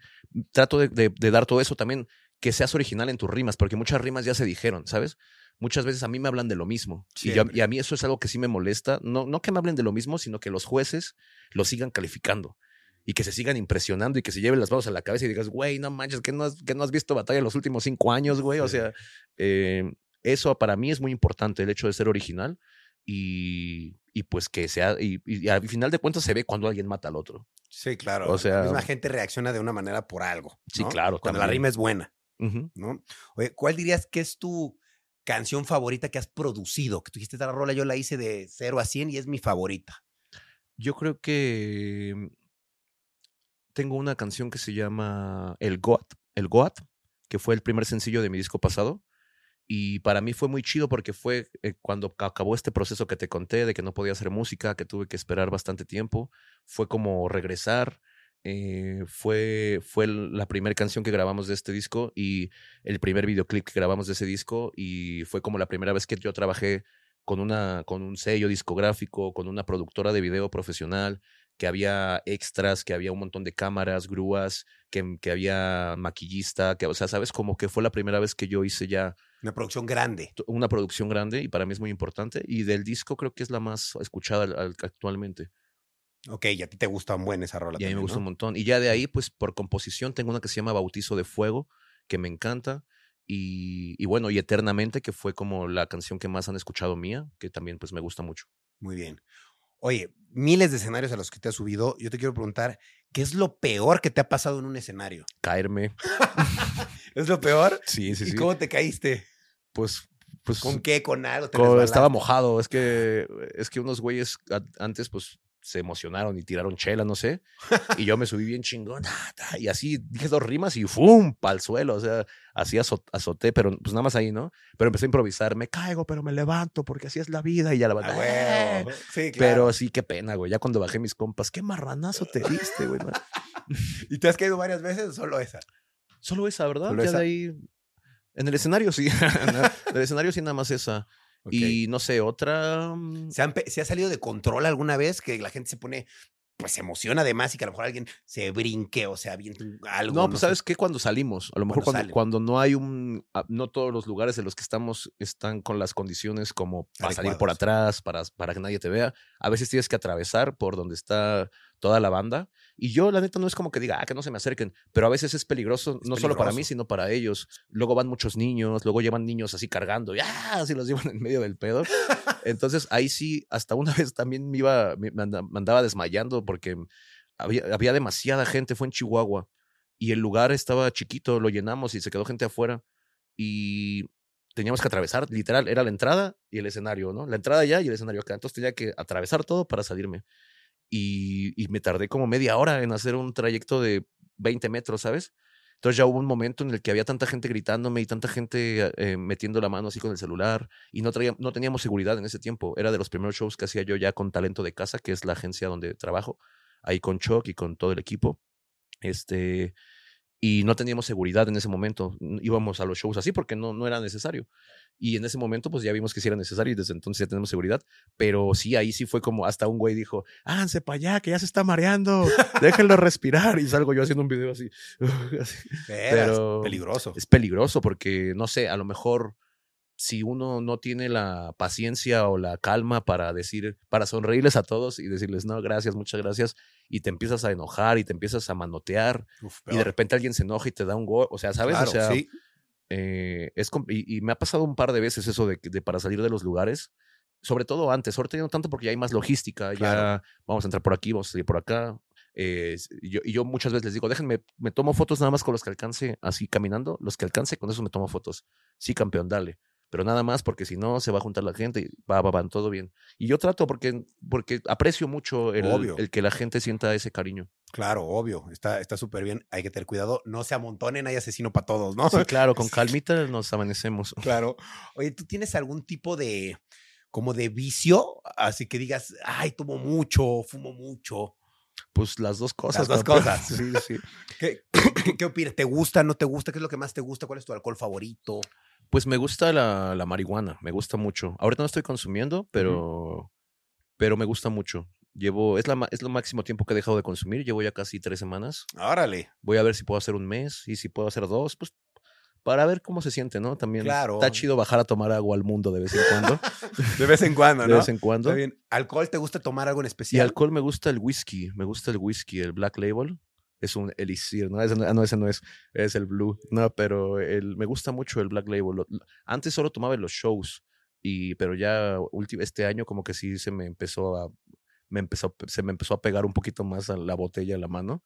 A: trato de, de- de dar todo eso también, que seas original en tus rimas, porque muchas rimas ya se dijeron, ¿sabes? Muchas veces a mí me hablan de lo mismo. Y, yo- y a mí eso es algo que sí me molesta. No, no que me hablen de lo mismo, sino que los jueces lo sigan calificando. Y que se sigan impresionando y que se lleven las manos a la cabeza y digas, güey, no manches, que no has, que no has visto batalla en los últimos cinco años, güey. O
B: Sí.
A: sea, eh, eso para mí es muy importante, el hecho de ser original y, y pues que sea, y, y al final de cuentas se ve cuando alguien mata al otro.
B: Sí, claro.
A: O sea-
B: la misma gente reacciona de una manera por algo.
A: Sí, claro,
B: Cuando la rima es buena. ¿no? Oye, ¿cuál dirías que es tu canción favorita que has producido? Que tú dijiste, esta rola yo la hice de 0 a 100 y es mi favorita.
A: Yo creo que tengo una canción que se llama El Goat, El Goat, que fue el primer sencillo de mi disco pasado. Y para mí fue muy chido porque fue eh, cuando ca- acabó este proceso que te conté de que no podía hacer música, que tuve que esperar bastante tiempo. Fue como regresar. eh, fue fue la primera canción que grabamos de este disco y el primer videoclip que grabamos de ese disco. Y fue como la primera vez que yo trabajé con, una, con un sello discográfico, con una productora de video profesional, que había extras, que había un montón de cámaras, grúas, que, que había maquillista, que, o sea, sabes, como que fue la primera vez que yo hice ya
B: Una producción grande.
A: una producción grande y para mí es muy importante. Y del disco creo que es la más escuchada al- al- actualmente.
B: Ok, y a ti te gusta un buen esa rola.
A: Y a mí me
B: también,
A: gusta un montón. Y ya de ahí, pues por composición, tengo una que se llama Bautizo de Fuego, que me encanta. Y, y bueno, y Eternamente, que fue como la canción que más han escuchado mía, que también pues me gusta mucho.
B: Muy bien. Oye, miles de escenarios a los que te has subido. Yo te quiero preguntar, ¿qué es lo peor que te ha pasado en un escenario?
A: Caerme.
B: ¿Es lo peor?
A: Sí, sí,
B: ¿Y
A: sí.
B: cómo te caíste?
A: Pues, pues
B: ¿Con qué? ¿Con algo? ¿Te
A: co- estaba mojado. Es que, es que unos güeyes antes, pues, se emocionaron y tiraron chela, no sé. Y yo me subí bien chingón. Y así dije dos rimas y ¡fum! Pa'l suelo. O sea, así azo- azoté, pero pues nada más ahí, ¿no? Pero empecé a improvisar. Me caigo, pero me levanto porque así es la vida. Y ya la
B: Ah,
A: banda.
B: huevo. Sí, claro.
A: Pero sí, qué pena, güey. Ya cuando bajé mis compas, qué marranazo te diste, güey.
B: ¿Y te has caído varias veces o solo esa?
A: Solo esa, ¿verdad?
B: Solo
A: ya
B: esa.
A: de ahí. En el escenario sí. en el escenario sí, nada más esa. Y no sé, otra. mm,
B: ¿Se, han se ha salido de control alguna vez que la gente se pone, pues se emociona además y que a lo mejor alguien se brinque o se aviente algo?
A: No, pues
B: sé?
A: sabes qué, cuando salimos, a lo mejor
B: Cuando
A: cuando, no hay un, ah, no todos los lugares en los que estamos están con las condiciones como para salir por atrás, para, para que nadie te vea. A veces tienes que atravesar por donde está toda la banda. Y yo, la neta, no es como que diga, ah, que no se me acerquen, pero a veces es peligroso,
B: Es
A: no solo para mí, sino para ellos. Luego van muchos niños, luego llevan niños así cargando, y ¡ah! así los llevan en medio del pedo. Entonces ahí sí, hasta una vez también me iba, me me anda- me andaba desmayando porque había, había demasiada gente, fue en Chihuahua y el lugar estaba chiquito, lo llenamos y se quedó gente afuera y teníamos que atravesar, literal, era la entrada y el escenario, ¿no? La entrada allá y el escenario acá, entonces tenía que atravesar todo para salirme y, me tardé como media hora en hacer un trayecto de 20 metros, ¿sabes? Entonces ya hubo un momento en el que había tanta gente gritándome y tanta gente eh, metiendo la mano así con el celular y no, teníamos seguridad en ese tiempo. Era de los primeros shows que hacía yo ya con Talento de Casa, que es la agencia donde trabajo, ahí con Chuck y con todo el equipo. Este, y no teníamos seguridad en ese momento. Íbamos a los shows así porque no, no era necesario. Y en ese momento, pues ya vimos que sí era necesario y desde entonces ya tenemos seguridad. Pero sí, ahí sí fue como hasta un güey dijo: Háganse para allá, que ya se está mareando, déjenlo respirar. Y salgo yo haciendo un video así. así. Pero-
B: peligroso.
A: Es peligroso porque, no sé, a lo mejor si uno no tiene la paciencia o la calma para decir, para sonreírles a todos y decirles, no, gracias, muchas gracias, y te empiezas a enojar y te empiezas a manotear
B: Uf,
A: y de repente alguien se enoja y te da un gol, o sea, ¿sabes?
B: Claro,
A: o sea,
B: sí.
A: Eh, es y, y me ha pasado un par de veces eso de, para salir de los lugares, sobre todo antes, ahorita ya no tanto porque ya hay más logística,
B: Claro.
A: ya vamos a entrar por aquí, vamos a salir por acá. Eh, y yo, y yo muchas veces les digo, déjenme, me tomo fotos nada más con los que alcance así caminando, los que alcance, con eso me tomo fotos. Sí, campeón, dale. Pero nada más porque si no se va a juntar la gente y va, va, van, todo bien. Y yo trato porque, porque aprecio mucho el,
B: Obvio.
A: el que la gente sienta ese cariño.
B: Claro, obvio. Está está súper bien. Hay que tener cuidado. No se amontonen, hay asesino para todos, ¿no?
A: Sí, claro, con calmita nos amanecemos.
B: Claro. Oye, ¿tú tienes algún tipo de, como de vicio? Así que digas, ay, tomo mucho, fumo mucho.
A: Pues las dos cosas.
B: dos
A: campeón.
B: cosas.
A: Sí, sí.
B: ¿Qué, qué, qué opinas? ¿Te gusta, no te gusta? ¿Qué es lo que más te gusta? ¿Cuál es tu alcohol favorito?
A: Pues me gusta la, la marihuana, me gusta mucho. Ahorita no estoy consumiendo, pero, pero me gusta mucho. Llevo, es, la, es lo máximo tiempo que he dejado de consumir. Llevo ya casi tres semanas.
B: Órale.
A: Voy a ver si puedo hacer un mes y si puedo hacer dos, pues para ver cómo se siente, ¿no? También
B: Claro.
A: está chido bajar a tomar agua al mundo de vez en cuando.
B: De vez en cuando,
A: de
B: ¿no?
A: vez en cuando.
B: Está bien. ¿Alcohol te gusta tomar algo en
A: Y
B: especial?
A: alcohol me gusta el whisky, me gusta el whisky, el Black Label. Es un elixir, ¿no? Ese no, ah, no, ese no es, es el blue. No, pero el, me gusta mucho el Black Label. Lo- Antes solo tomaba en los shows, y, pero ya este año como que sí se me empezó a, me empezó, se me empezó a pegar un poquito más a la botella en la mano.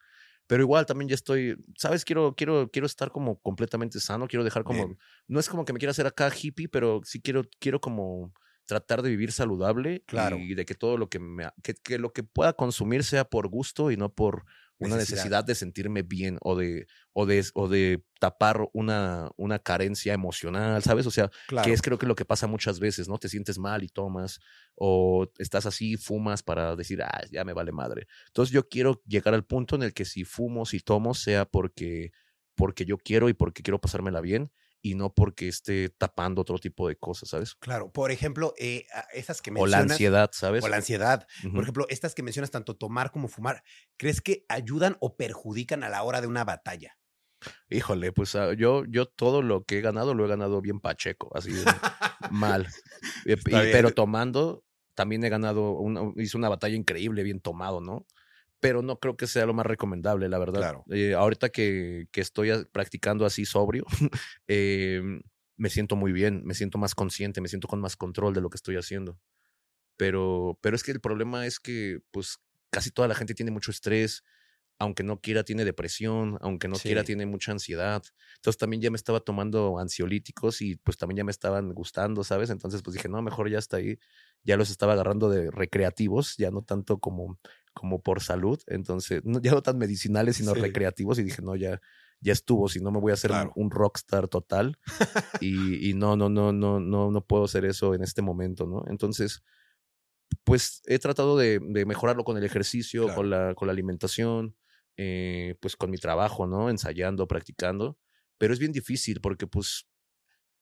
A: Pero igual también ya estoy, ¿sabes? Quiero, quiero, quiero estar como completamente sano, quiero dejar como,
B: Bien.
A: no es como que me quiera hacer acá hippie, pero sí quiero, quiero como tratar de vivir saludable
B: Claro.
A: y de que todo lo que me que, que lo que pueda consumir sea por gusto y no por una
B: Necesidad.
A: necesidad de sentirme bien o de o de o de tapar una una carencia emocional, ¿sabes? O sea,
B: Claro.
A: que es creo que lo que pasa muchas veces, ¿no? Te sientes mal y tomas o estás así, fumas para decir, "Ah, ya me vale madre." Entonces yo quiero llegar al punto en el que si fumo, si tomo sea porque porque yo quiero y porque quiero pasármela bien y no porque esté tapando otro tipo de cosas, ¿sabes?
B: Claro. Por ejemplo, eh, esas que
A: O
B: mencionas.
A: la ansiedad, ¿sabes?
B: O la ansiedad. Por ejemplo, estas que mencionas, tanto tomar como fumar, ¿crees que ayudan o perjudican a la hora de una batalla?
A: Híjole, pues ah, yo, yo todo lo que he ganado lo he ganado bien pacheco, así de mal. Y- pero tomando, también he ganado, una, hice una batalla increíble, bien tomado, ¿no? Pero no creo que sea lo más recomendable, la verdad.
B: Claro.
A: Eh, ahorita que, que estoy practicando así sobrio, eh, me siento muy bien, me siento más consciente, me siento con más control de lo que estoy haciendo. Pero, pero es que el problema es que, pues, casi toda la gente tiene mucho estrés, aunque no quiera, tiene depresión, aunque no quiera, tiene mucha ansiedad. Entonces también ya me estaba tomando ansiolíticos y pues también ya me estaban gustando, ¿sabes? Entonces pues dije, no, mejor ya está ahí. Ya los estaba agarrando de recreativos, ya no tanto como, como por salud. Entonces, no- ya no tan medicinales, sino
B: Sí.
A: recreativos. Y dije, no, ya, ya estuvo, si no me voy a hacer un-
B: Claro.
A: un, rockstar total. y, y no, no, no, no, no, no puedo hacer eso en este momento, ¿no? Entonces, pues he tratado de, de mejorarlo con el ejercicio,
B: Claro.
A: con, la, con la alimentación, eh, pues con mi trabajo, ¿no? Ensayando, practicando. Pero es bien difícil porque pues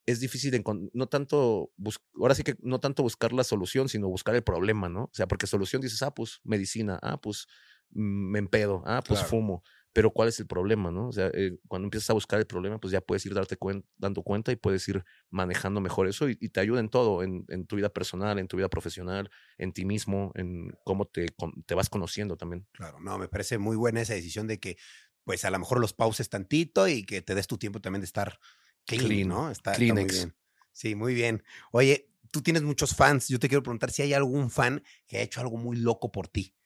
A: es difícil no tanto, ahora sí que no tanto buscar la solución, sino buscar el problema, ¿no? O sea, porque solución dices, ah, pues medicina, ah, pues me empedo, ah, pues
B: Claro.
A: fumo. Pero ¿cuál es el problema, no? O sea, eh, cuando empiezas a buscar el problema, pues ya puedes ir darte cuen- dando cuenta y puedes ir manejando mejor eso y, y te ayuda en todo, en, en tu vida personal, en tu vida profesional, en ti mismo, en cómo te, te vas conociendo también.
B: Claro, no, me parece muy buena esa decisión de que, pues a lo mejor los pauses tantito y que te des tu tiempo también de estar clean,
A: Clean,
B: ¿no? Está, está muy bien. Sí, muy bien. Oye, tú tienes muchos fans. Yo te quiero preguntar si hay algún fan que ha hecho algo muy loco por ti.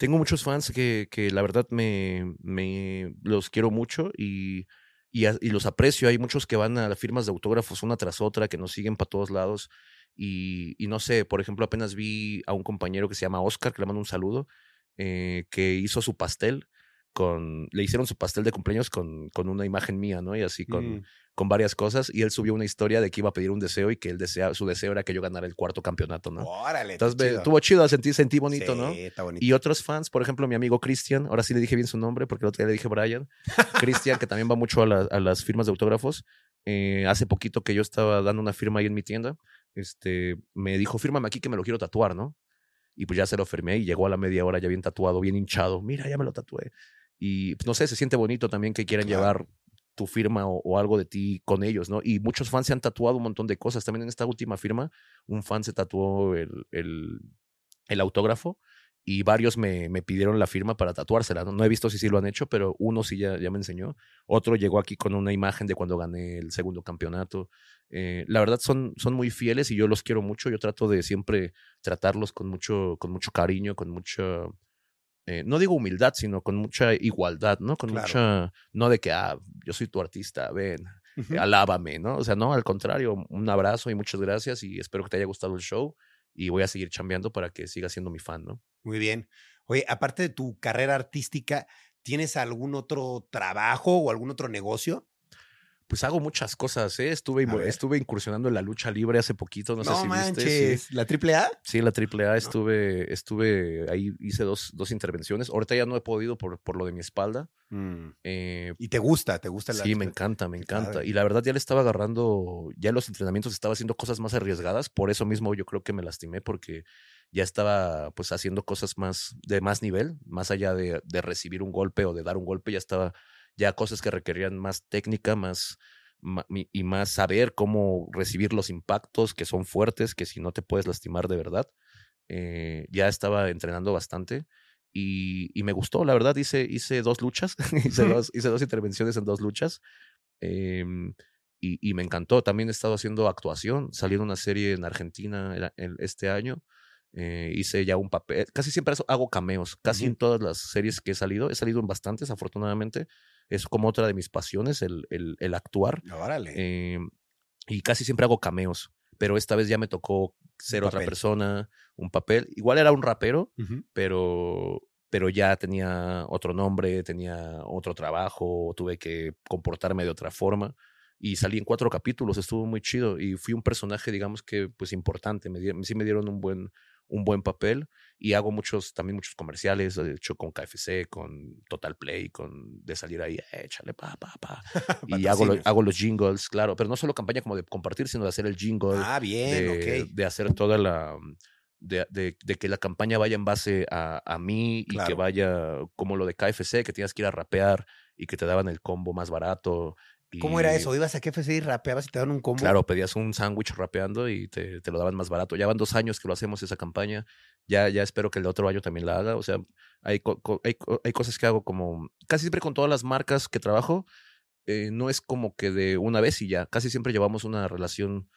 A: Tengo muchos fans que, que la verdad me, me los quiero mucho y, y, los aprecio. Hay muchos que van a las firmas de autógrafos una tras otra, que nos siguen para todos lados. Y, y no sé, por ejemplo, apenas vi a un compañero que se llama Oscar, que le mando un saludo, eh, que hizo su pastel con, le hicieron su pastel de cumpleaños con, con una imagen mía, ¿no? Y así con,
B: Mm,
A: con varias cosas. Y él subió una historia de que iba a pedir un deseo y que él desea, su deseo era que yo ganara el cuarto campeonato, ¿no?
B: Órale.
A: Entonces me-
B: chido.
A: estuvo chido, sentí, sentí bonito, ¿no?
B: Sí, está bonito.
A: Y otros fans, por ejemplo, mi amigo Cristian, ahora sí le dije bien su nombre porque el otro día le dije Brian. Cristian, que también va mucho a, la- a las firmas de autógrafos. eh, hace poquito que yo estaba dando una firma ahí en mi tienda, este, me dijo, fírmame aquí que me lo quiero tatuar, ¿no? Y pues ya se lo firmé y llegó a la media hora ya bien tatuado, bien hinchado. Mira, ya me lo tatué. Y pues, no sé, se siente bonito también que quieran
B: Claro.
A: llevar tu firma o, o algo de ti con ellos, ¿no? Y muchos fans se han tatuado un montón de cosas. También en esta última firma, un fan se tatuó el, el, el autógrafo y varios me, me pidieron la firma para tatuársela. ¿no? no he visto si sí lo han hecho, pero uno sí ya, ya me enseñó. Otro llegó aquí con una imagen de cuando gané el segundo campeonato. Eh, la verdad son, son muy fieles y yo los quiero mucho. Yo trato de siempre tratarlos con mucho, con mucho cariño, con mucho, eh, no digo humildad, sino con mucha igualdad, ¿no? Con
B: Claro.
A: mucha, no de que, ah, yo soy tu artista, ven,
B: Ujú.
A: alábame, ¿no? O sea, no, al contrario, un abrazo y muchas gracias y espero que te haya gustado el show y voy a seguir chambeando para que sigas siendo mi fan, ¿no?
B: Muy bien. Oye, aparte de tu carrera artística, ¿tienes algún otro trabajo o algún otro negocio?
A: Pues hago muchas cosas, ¿eh? Estuve, estuve incursionando en la lucha libre hace poquito, no, sé si viste. sí.
B: ¿La triple A?
A: Sí, la AAA estuve, estuve ahí, hice dos, dos intervenciones. Ahorita ya no he podido por, por lo de mi espalda. Eh,
B: ¿Y te gusta? ¿Te gusta la
A: sí, me
B: triple-
A: encanta, me encanta.
B: padre.
A: Y la verdad ya le estaba agarrando, ya en los entrenamientos estaba haciendo cosas más arriesgadas. Por eso mismo yo creo que me lastimé porque ya estaba pues haciendo cosas más de más nivel, más allá de, de recibir un golpe o de dar un golpe, ya estaba ya cosas que requerían más técnica, más y más saber cómo recibir los impactos que son fuertes, que si no te puedes lastimar de verdad. Eh, ya estaba entrenando bastante y, y me gustó, la verdad, hice, hice dos luchas, hice, dos, hice dos intervenciones en dos luchas em, y, y me encantó. También he estado haciendo actuación, salí en una serie en Argentina este año. eh, hice ya un papel, casi siempre hago- cameos, casi
B: Ujú.
A: en todas las series que he salido, he salido en bastantes, afortunadamente. Es como otra de mis pasiones, el, el, el actuar.
B: Órale.
A: Eh, y casi siempre hago cameos, pero esta vez ya me tocó ser otra persona, un papel. Igual era un rapero, pero, pero ya tenía otro nombre, tenía otro trabajo, tuve que comportarme de otra forma. Y salí en cuatro capítulos, estuvo muy chido. Y fui un personaje, digamos que, pues importante. Me di- sí me dieron un buen, un buen papel. Y hago muchos, también muchos comerciales, de hecho con KFC, con Total Play, con de salir ahí, "Eh, échale pa, pa, pa. y hago, lo- hago los jingles, claro. Pero no solo campaña como de compartir, sino de hacer el jingle
B: Ah, bien,
A: de,
B: ok.
A: de hacer toda la. De, de- de que la campaña vaya en base a, a mí y que
B: Claro.
A: vaya como lo de KFC, que tienes que ir a rapear y que te daban el combo más barato.
B: ¿Cómo era eso? ¿Ibas a KFC y rapeabas y te daban un combo?
A: Claro, pedías un sándwich rapeando y te, te lo daban más barato. Ya van dos años que lo hacemos esa campaña. Ya, ya espero que el otro año también la haga. O sea, hay, hay, hay cosas que hago como. Casi siempre con todas las marcas que trabajo, eh, no es como que de una vez y ya. Casi siempre llevamos una relación.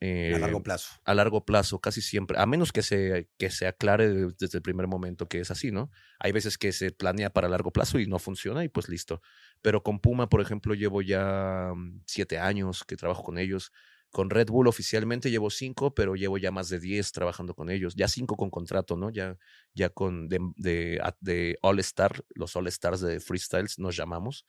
A: Eh,
B: a largo plazo.
A: a largo plazo, casi siempre, a menos que se, que se aclare de- desde el primer momento que es así, ¿no? Hay veces que se planea para largo plazo y no funciona y pues listo. Pero con Puma, por ejemplo, llevo ya mm, siete años que trabajo con ellos. Con Red Bull oficialmente llevo cinco, pero llevo ya más de diez trabajando con ellos. Ya cinco con contrato, ¿no? Ya, ya con de, All Star, los All Stars de Freestyles nos llamamos.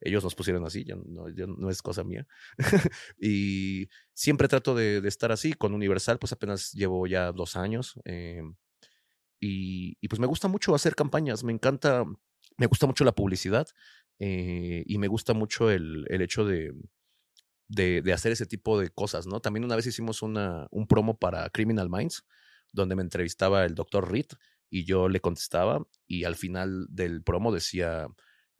A: Ellos nos pusieron así, ya no, es cosa mía. y siempre trato de, estar así. Con Universal, pues apenas llevo ya dos años. eh, y, pues me gusta mucho hacer campañas. Me encanta, me gusta mucho la publicidad eh, y me gusta mucho el hecho de, de, de hacer ese tipo de cosas, ¿no? También una vez hicimos una, un promo para Criminal Minds, donde me entrevistaba el doctor Reed y yo le contestaba y al final del promo decía,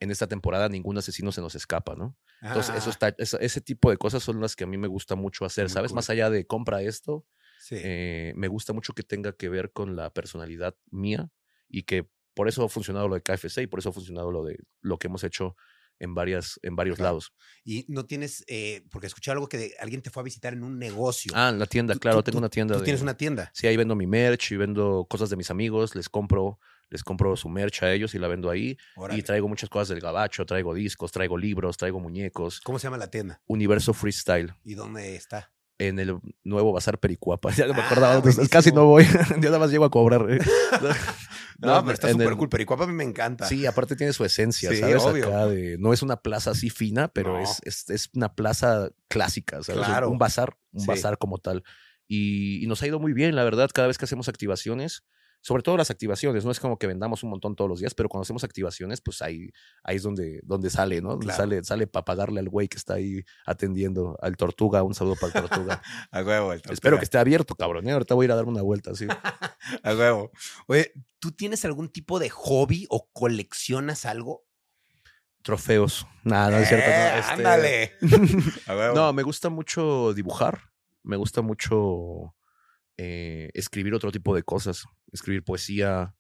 A: en esta temporada ningún asesino se nos escapa, ¿no? Entonces, eso
B: Ah,
A: está, ese tipo de cosas son las que a mí me gusta mucho hacer,
B: Muy
A: ¿sabes?
B: cool.
A: Más allá de compra esto,
B: sí.
A: eh, me gusta mucho que tenga que ver con la personalidad mía y que por eso ha funcionado lo de KFC y por eso ha funcionado lo de lo que hemos hecho en, varias, en varios
B: Claro.
A: lados.
B: Y no tienes, eh, porque escuché algo que de- alguien te fue a visitar en un negocio.
A: Ah, en la tienda, claro,
B: tú-
A: tengo una tienda.
B: Tú
A: de-
B: tienes una tienda.
A: Sí, ahí vendo mi merch y vendo cosas de mis amigos, les compro, les compro su merch a ellos y la vendo ahí.
B: Órale.
A: Y traigo muchas cosas del gabacho, traigo discos, traigo libros, traigo muñecos.
B: ¿Cómo se llama la tienda?
A: Universo Freestyle.
B: ¿Y dónde está?
A: En el nuevo Bazar Pericuapa. Ya no me
B: Ah,
A: acordaba. está. Casi no voy. Yo nada más llego a cobrar. eh.
B: No, pero está súper
A: el-
B: cool. Pericuapa a mí me encanta.
A: Sí, aparte tiene su esencia,
B: Sí,
A: ¿sabes?
B: obvio.
A: Acá de- no es una plaza así fina, pero
B: No.
A: es, es, es una plaza clásica,
B: Claro.
A: Un bazar, un
B: Sí.
A: bazar como tal. Y, y nos ha ido muy bien, la verdad, cada vez que hacemos activaciones, sobre todo las activaciones, no es como que vendamos un montón todos los días, pero cuando hacemos activaciones, pues ahí, ahí es donde, donde sale, ¿no?
B: Claro.
A: Sale, sale para pagarle al güey que está ahí atendiendo, al tortuga, un saludo para el tortuga.
B: A huevo. el
A: Espero
B: Tortuga.
A: que esté abierto, cabrón. ¿eh? Ahorita voy a ir a darme una vuelta, sí.
B: A huevo. Oye, ¿tú tienes algún tipo de hobby o coleccionas algo?
A: Trofeos. Nada, no es cierto. no,
B: ¡Eh,
A: este-
B: ¡Ándale! A huevo.
A: No, me gusta mucho dibujar. Me gusta mucho eh, escribir otro tipo de cosas. Escribir poesía,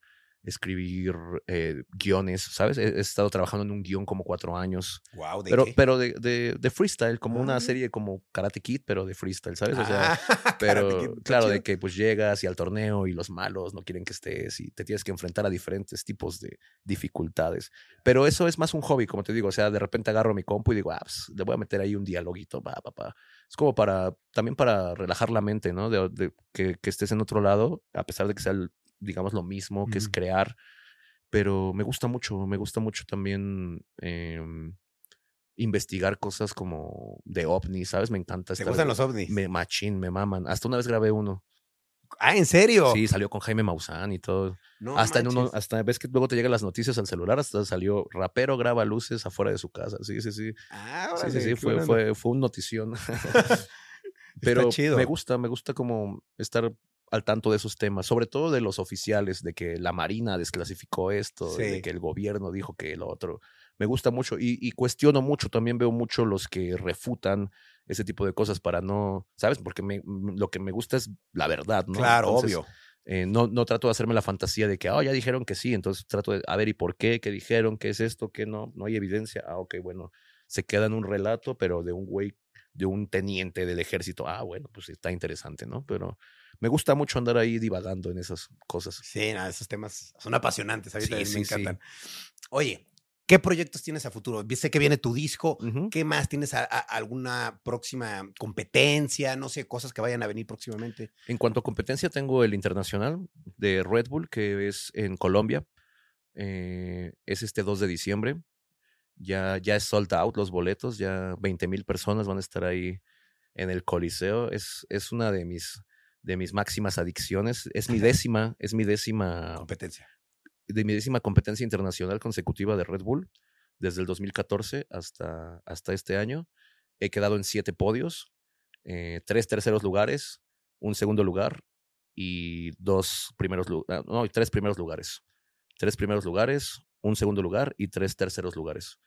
A: escribir eh, guiones, ¿sabes? He, he estado trabajando en un guion como cuatro años,
B: Wow, ¿de
A: pero,
B: qué?
A: pero de, de, de freestyle, como
B: Ah.
A: una serie como Karate Kid, pero de freestyle, ¿sabes? O sea,
B: Ah,
A: pero
B: Kid,
A: claro, de que pues llegas y al torneo y los malos no quieren que estés y te tienes que enfrentar a diferentes tipos de dificultades. Pero eso es más un hobby, como te digo, o sea, de repente agarro mi compu y digo, ah, pues, le voy a meter ahí un dialoguito, va, pa, pa. Es como para, también para relajar la mente, ¿no? De, de que, que estés en otro lado, a pesar de que sea, el- digamos, lo mismo, que es crear. Pero me gusta mucho, me gusta mucho también em, investigar cosas como de ovnis, ¿sabes? Me encanta.
B: ¿Te gustan los ovnis?
A: me machín, me maman. Hasta una vez grabé uno.
B: Ah, ¿en serio?
A: Sí, salió con Jaime Maussan y todo.
B: No
A: hasta en uno, hasta ves que luego te llegan las noticias al celular, hasta salió rapero graba luces afuera de su casa. Sí, sí, sí.
B: Ah,
A: Sí, sí, sí, fue, fue, fue un notición. Pero
B: chido.
A: me gusta, me gusta como estar al tanto de esos temas, sobre todo de los oficiales, de que la Marina desclasificó esto,
B: Sí.
A: de que el gobierno dijo que lo otro. Me gusta mucho y, y cuestiono mucho, también veo mucho los que refutan ese tipo de cosas para no, ¿sabes? Porque me- m- lo que me gusta es la verdad, ¿no?
B: Claro,
A: Entonces,
B: obvio.
A: eh, no, no trato de hacerme la fantasía de que, ah, ya dijeron que sí, entonces trato de, a ver, ¿y por qué? ¿Qué dijeron? ¿Qué es esto? ¿Qué no? No hay evidencia. Ah, ok, bueno, se queda en un relato, pero de un güey, de un teniente del ejército. Ah, bueno, pues está interesante, ¿no? Pero me gusta mucho andar ahí divagando en esas cosas.
B: Sí, esos temas son apasionantes. A mí
A: Sí,
B: también me
A: sí.
B: encantan. Oye, ¿qué proyectos tienes a futuro? Sé que viene tu disco. ¿Qué más? ¿Tienes a- a- alguna próxima competencia? No sé, cosas que vayan a venir próximamente.
A: En cuanto a competencia, tengo el internacional de Red Bull, que es en Colombia. Eh, es este 2 de diciembre. Ya, ya es sold out los boletos, ya 20 mil personas van a estar ahí en el Coliseo. Es, es una de mis, de mis máximas adicciones. Es mi décima, es mi décima,
B: Competencia.
A: de mi décima competencia internacional consecutiva de Red Bull, desde el 2014 hasta, hasta este año. He quedado en siete podios, eh, tres terceros lugares, un segundo lugar y dos primeros lugares, no, tres primeros lugares. Tres primeros lugares, un segundo lugar y tres terceros lugares.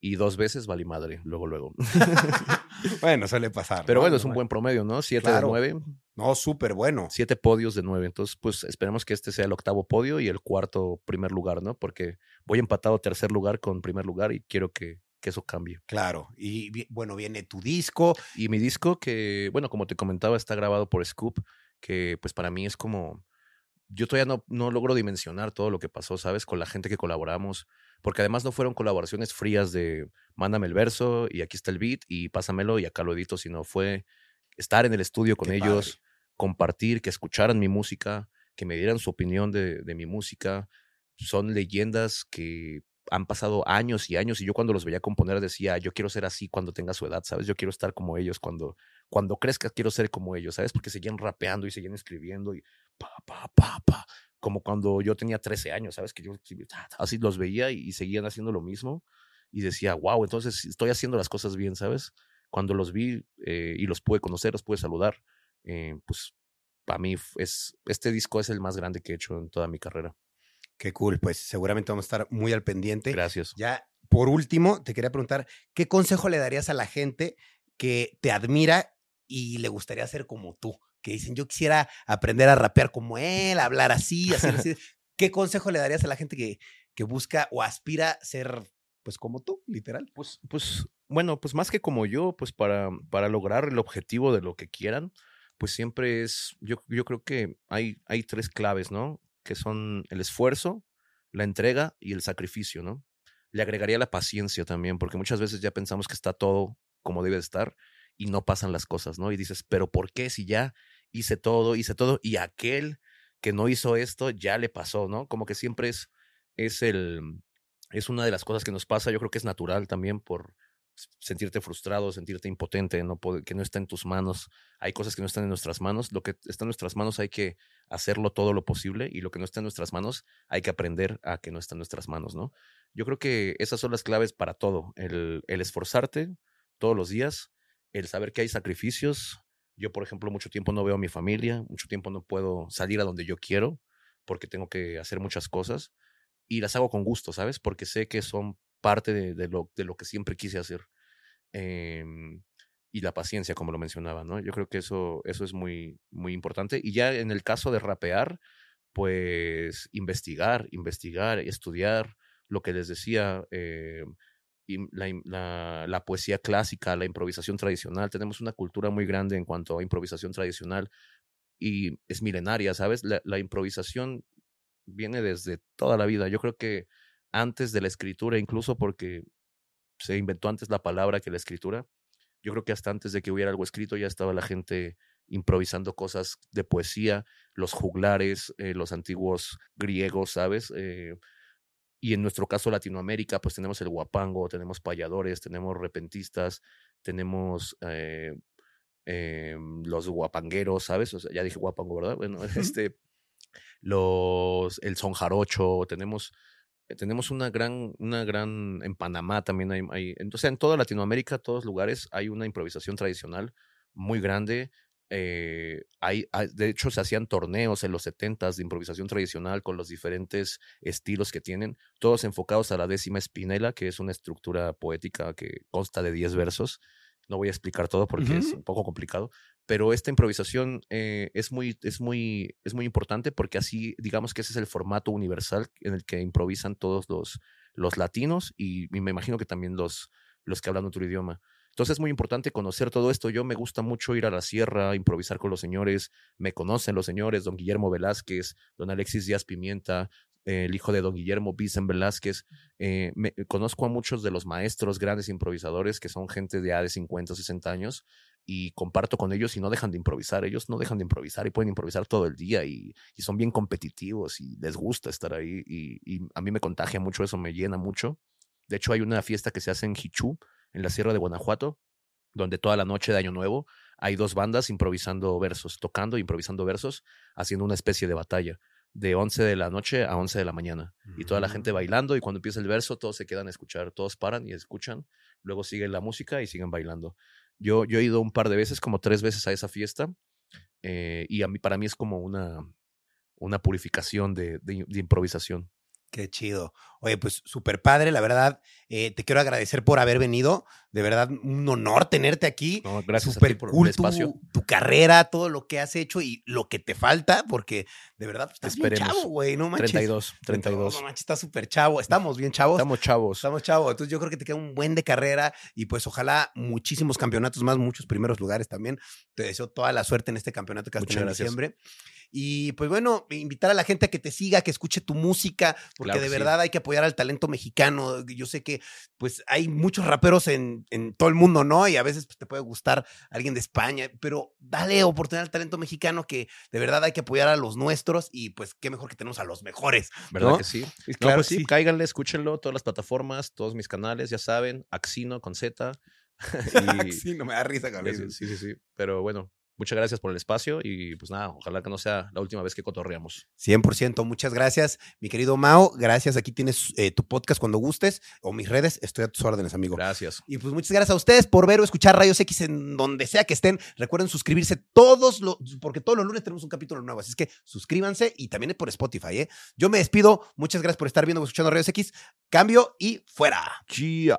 A: Y dos veces valí madre, luego, luego.
B: bueno, suele pasar.
A: Pero
B: ¿no?
A: bueno, es un buen promedio, ¿no? Siete
B: Claro.
A: de nueve,
B: No, súper bueno.
A: siete podios de nueve. Entonces, pues esperemos que este sea el octavo podio y el cuarto primer lugar, ¿no? Porque voy empatado tercer lugar con primer lugar y quiero que, que eso cambie.
B: Claro. Y bueno, viene tu disco.
A: Y mi disco, que, bueno, como te comentaba, está grabado por Scoop, que pues para mí es como. Yo todavía no, no logro dimensionar todo lo que pasó, ¿sabes? Con la gente que colaboramos. Porque además no fueron colaboraciones frías de mándame el verso y aquí está el beat y pásamelo y acá lo edito, sino fue estar en el estudio con
B: Qué
A: ellos,
B: padre.
A: compartir, que escucharan mi música, que me dieran su opinión de, de mi música. Son leyendas que han pasado años y años y yo cuando los veía componer decía, yo quiero ser así cuando tenga su edad, ¿sabes? Yo quiero estar como ellos cuando, cuando crezca, quiero ser como ellos, ¿sabes? Porque seguían rapeando y seguían escribiendo y pa, pa, pa, pa, como cuando yo tenía 13 años, ¿sabes? Que yo así los veía y, y seguían haciendo lo mismo y decía, wow, entonces estoy haciendo las cosas bien, ¿sabes? Cuando los vi eh, y los pude conocer, los pude saludar, eh, pues para mí es, este disco es el más grande que he hecho en toda mi carrera.
B: Qué cool. Pues seguramente vamos a estar muy al pendiente.
A: Gracias.
B: Ya, por último, te quería preguntar, ¿qué consejo le darías a la gente que te admira y le gustaría ser como tú? Que dicen, yo quisiera aprender a rapear como él, hablar así, hacer así. ¿Qué consejo le darías a la gente que, que busca o aspira a ser, pues, como tú, literal?
A: Pues, pues, bueno, pues más que como yo, pues para, para lograr el objetivo de lo que quieran, pues siempre es, yo, yo creo que hay, hay tres claves, ¿no? Que son el esfuerzo, la entrega y el sacrificio, ¿no? Le agregaría la paciencia también, porque muchas veces ya pensamos que está todo como debe de estar y no pasan las cosas, ¿no? Y dices, pero ¿por qué si ya hice todo, hice todo y aquel que no hizo esto ya le pasó, ¿no? Como que siempre es, es el, es una de las cosas que nos pasa, yo creo que es natural también por sentirte frustrado, sentirte impotente, que no está en tus manos. Hay cosas que no están en nuestras manos. Lo que está en nuestras manos hay que hacerlo todo lo posible y lo que no está en nuestras manos hay que aprender a que no está en nuestras manos, ¿no? Yo creo que esas son las claves para todo. El, esforzarte todos los días, el saber que hay sacrificios. Yo, por ejemplo, mucho tiempo no veo a mi familia, mucho tiempo no puedo salir a donde yo quiero porque tengo que hacer muchas cosas y las hago con gusto, ¿sabes? Porque sé que son parte de lo que siempre quise hacer. Em, y la paciencia, como lo mencionaba, ¿no? Yo creo que eso, eso es muy, muy importante. Y ya en el caso de rapear, pues investigar, investigar, estudiar lo que les decía, eh, la, la, poesía clásica, la improvisación tradicional. Tenemos una cultura muy grande en cuanto a improvisación tradicional y es milenaria, ¿sabes? La, la improvisación viene desde toda la vida. Yo creo que antes de la escritura, incluso porque se inventó antes la palabra que la escritura, yo creo que hasta antes de que hubiera algo escrito ya estaba la gente improvisando cosas de poesía, los juglares, eh, los antiguos griegos, ¿sabes? Eh, y en nuestro caso Latinoamérica, pues tenemos el guapango, tenemos payadores, tenemos repentistas, tenemos eh, los guapangueros, ¿sabes? O sea, ya dije guapango, ¿verdad? Bueno, este, los, el son jarocho, tenemos tenemos una gran, una gran, en Panamá también hay, hay, entonces en toda Latinoamérica, todos lugares hay una improvisación tradicional muy grande. Eh, hay, de hecho, se hacían torneos en los 70 de improvisación tradicional con los diferentes estilos que tienen, todos enfocados a la décima espinela, que es una estructura poética que consta de 10 versos. No voy a explicar todo porque es un poco complicado, pero esta improvisación eh, es, muy, es, muy, es muy importante porque así, digamos que ese es el formato universal en el que improvisan todos los, los latinos y, me imagino que también los, los que hablan otro idioma. Entonces es muy importante conocer todo esto. Yo me gusta mucho ir a la sierra, improvisar con los señores. Me conocen los señores, don Guillermo Velázquez, don Alexis Díaz Pimienta, el hijo de don Guillermo Vicen Velázquez. Eh, conozco a muchos de los maestros, grandes improvisadores, que son gente de, de 50 o 60 años, y comparto con ellos y no dejan de improvisar. Ellos no dejan de improvisar y pueden improvisar todo el día y, son bien competitivos y les gusta estar ahí. Y, a mí me contagia mucho eso, me llena mucho. De hecho, hay una fiesta que se hace en Hichú, en la Sierra de Guanajuato, donde toda la noche de Año Nuevo hay dos bandas improvisando versos, tocando, improvisando versos, haciendo una especie de batalla de 11 de la noche a 11 de la mañana. Y toda la gente mm. bailando y cuando empieza el verso todos se quedan a escuchar, todos paran y escuchan, luego sigue la música y siguen bailando. Yo, yo he ido un par de veces, como tres veces a esa fiesta eh, y a mí, para mí es como una, una purificación de improvisación.
B: Qué chido. Oye, pues súper padre, la verdad. Eh, te quiero agradecer por haber venido. De verdad, un honor tenerte aquí.
A: gracias a ti por el espacio.
B: Tu, carrera, todo lo que has hecho y lo que te falta, porque de verdad pues, estás bien chavo, güey. No manches.
A: 32, 32.
B: No, manches, estás súper chavo. Estamos bien chavos.
A: Estamos chavos.
B: Estamos chavos. Entonces yo creo que te queda un buen de carrera y pues ojalá muchísimos campeonatos más, muchos primeros lugares también. Te deseo toda la suerte en este campeonato que has tenido en diciembre. Y pues bueno, invitar a la gente a que te siga, que escuche tu música, porque de verdad hay que apoyar al talento mexicano. Yo sé que pues hay muchos raperos en, en todo el mundo, ¿no? Y a veces pues, te puede gustar alguien de España, pero dale oportunidad al talento mexicano que de verdad hay que apoyar a los nuestros y pues qué mejor que tenemos a los mejores.
A: ¿Verdad que sí? claro, pues sí, cáiganle, escúchenlo, todas las plataformas, todos mis canales, ya saben, Axino con Z.
B: Axino, me da risa con
A: Sí, sí, sí. Pero bueno, Muchas gracias por el espacio y pues nada, ojalá que no sea la última vez que cotorreamos.
B: 100%, muchas gracias, mi querido Mao. Gracias, aquí tienes eh, tu podcast cuando gustes o mis redes. Estoy a tus órdenes, amigo.
A: Gracias.
B: Y pues muchas gracias a ustedes por ver o escuchar Rayos X en donde sea que estén. Recuerden suscribirse todos los, porque todos los lunes tenemos un capítulo nuevo. Así es que suscríbanse y también por Spotify. ¿eh? Yo me despido. Muchas gracias por estar viendo o escuchando Rayos X. Cambio y fuera.
A: Chia.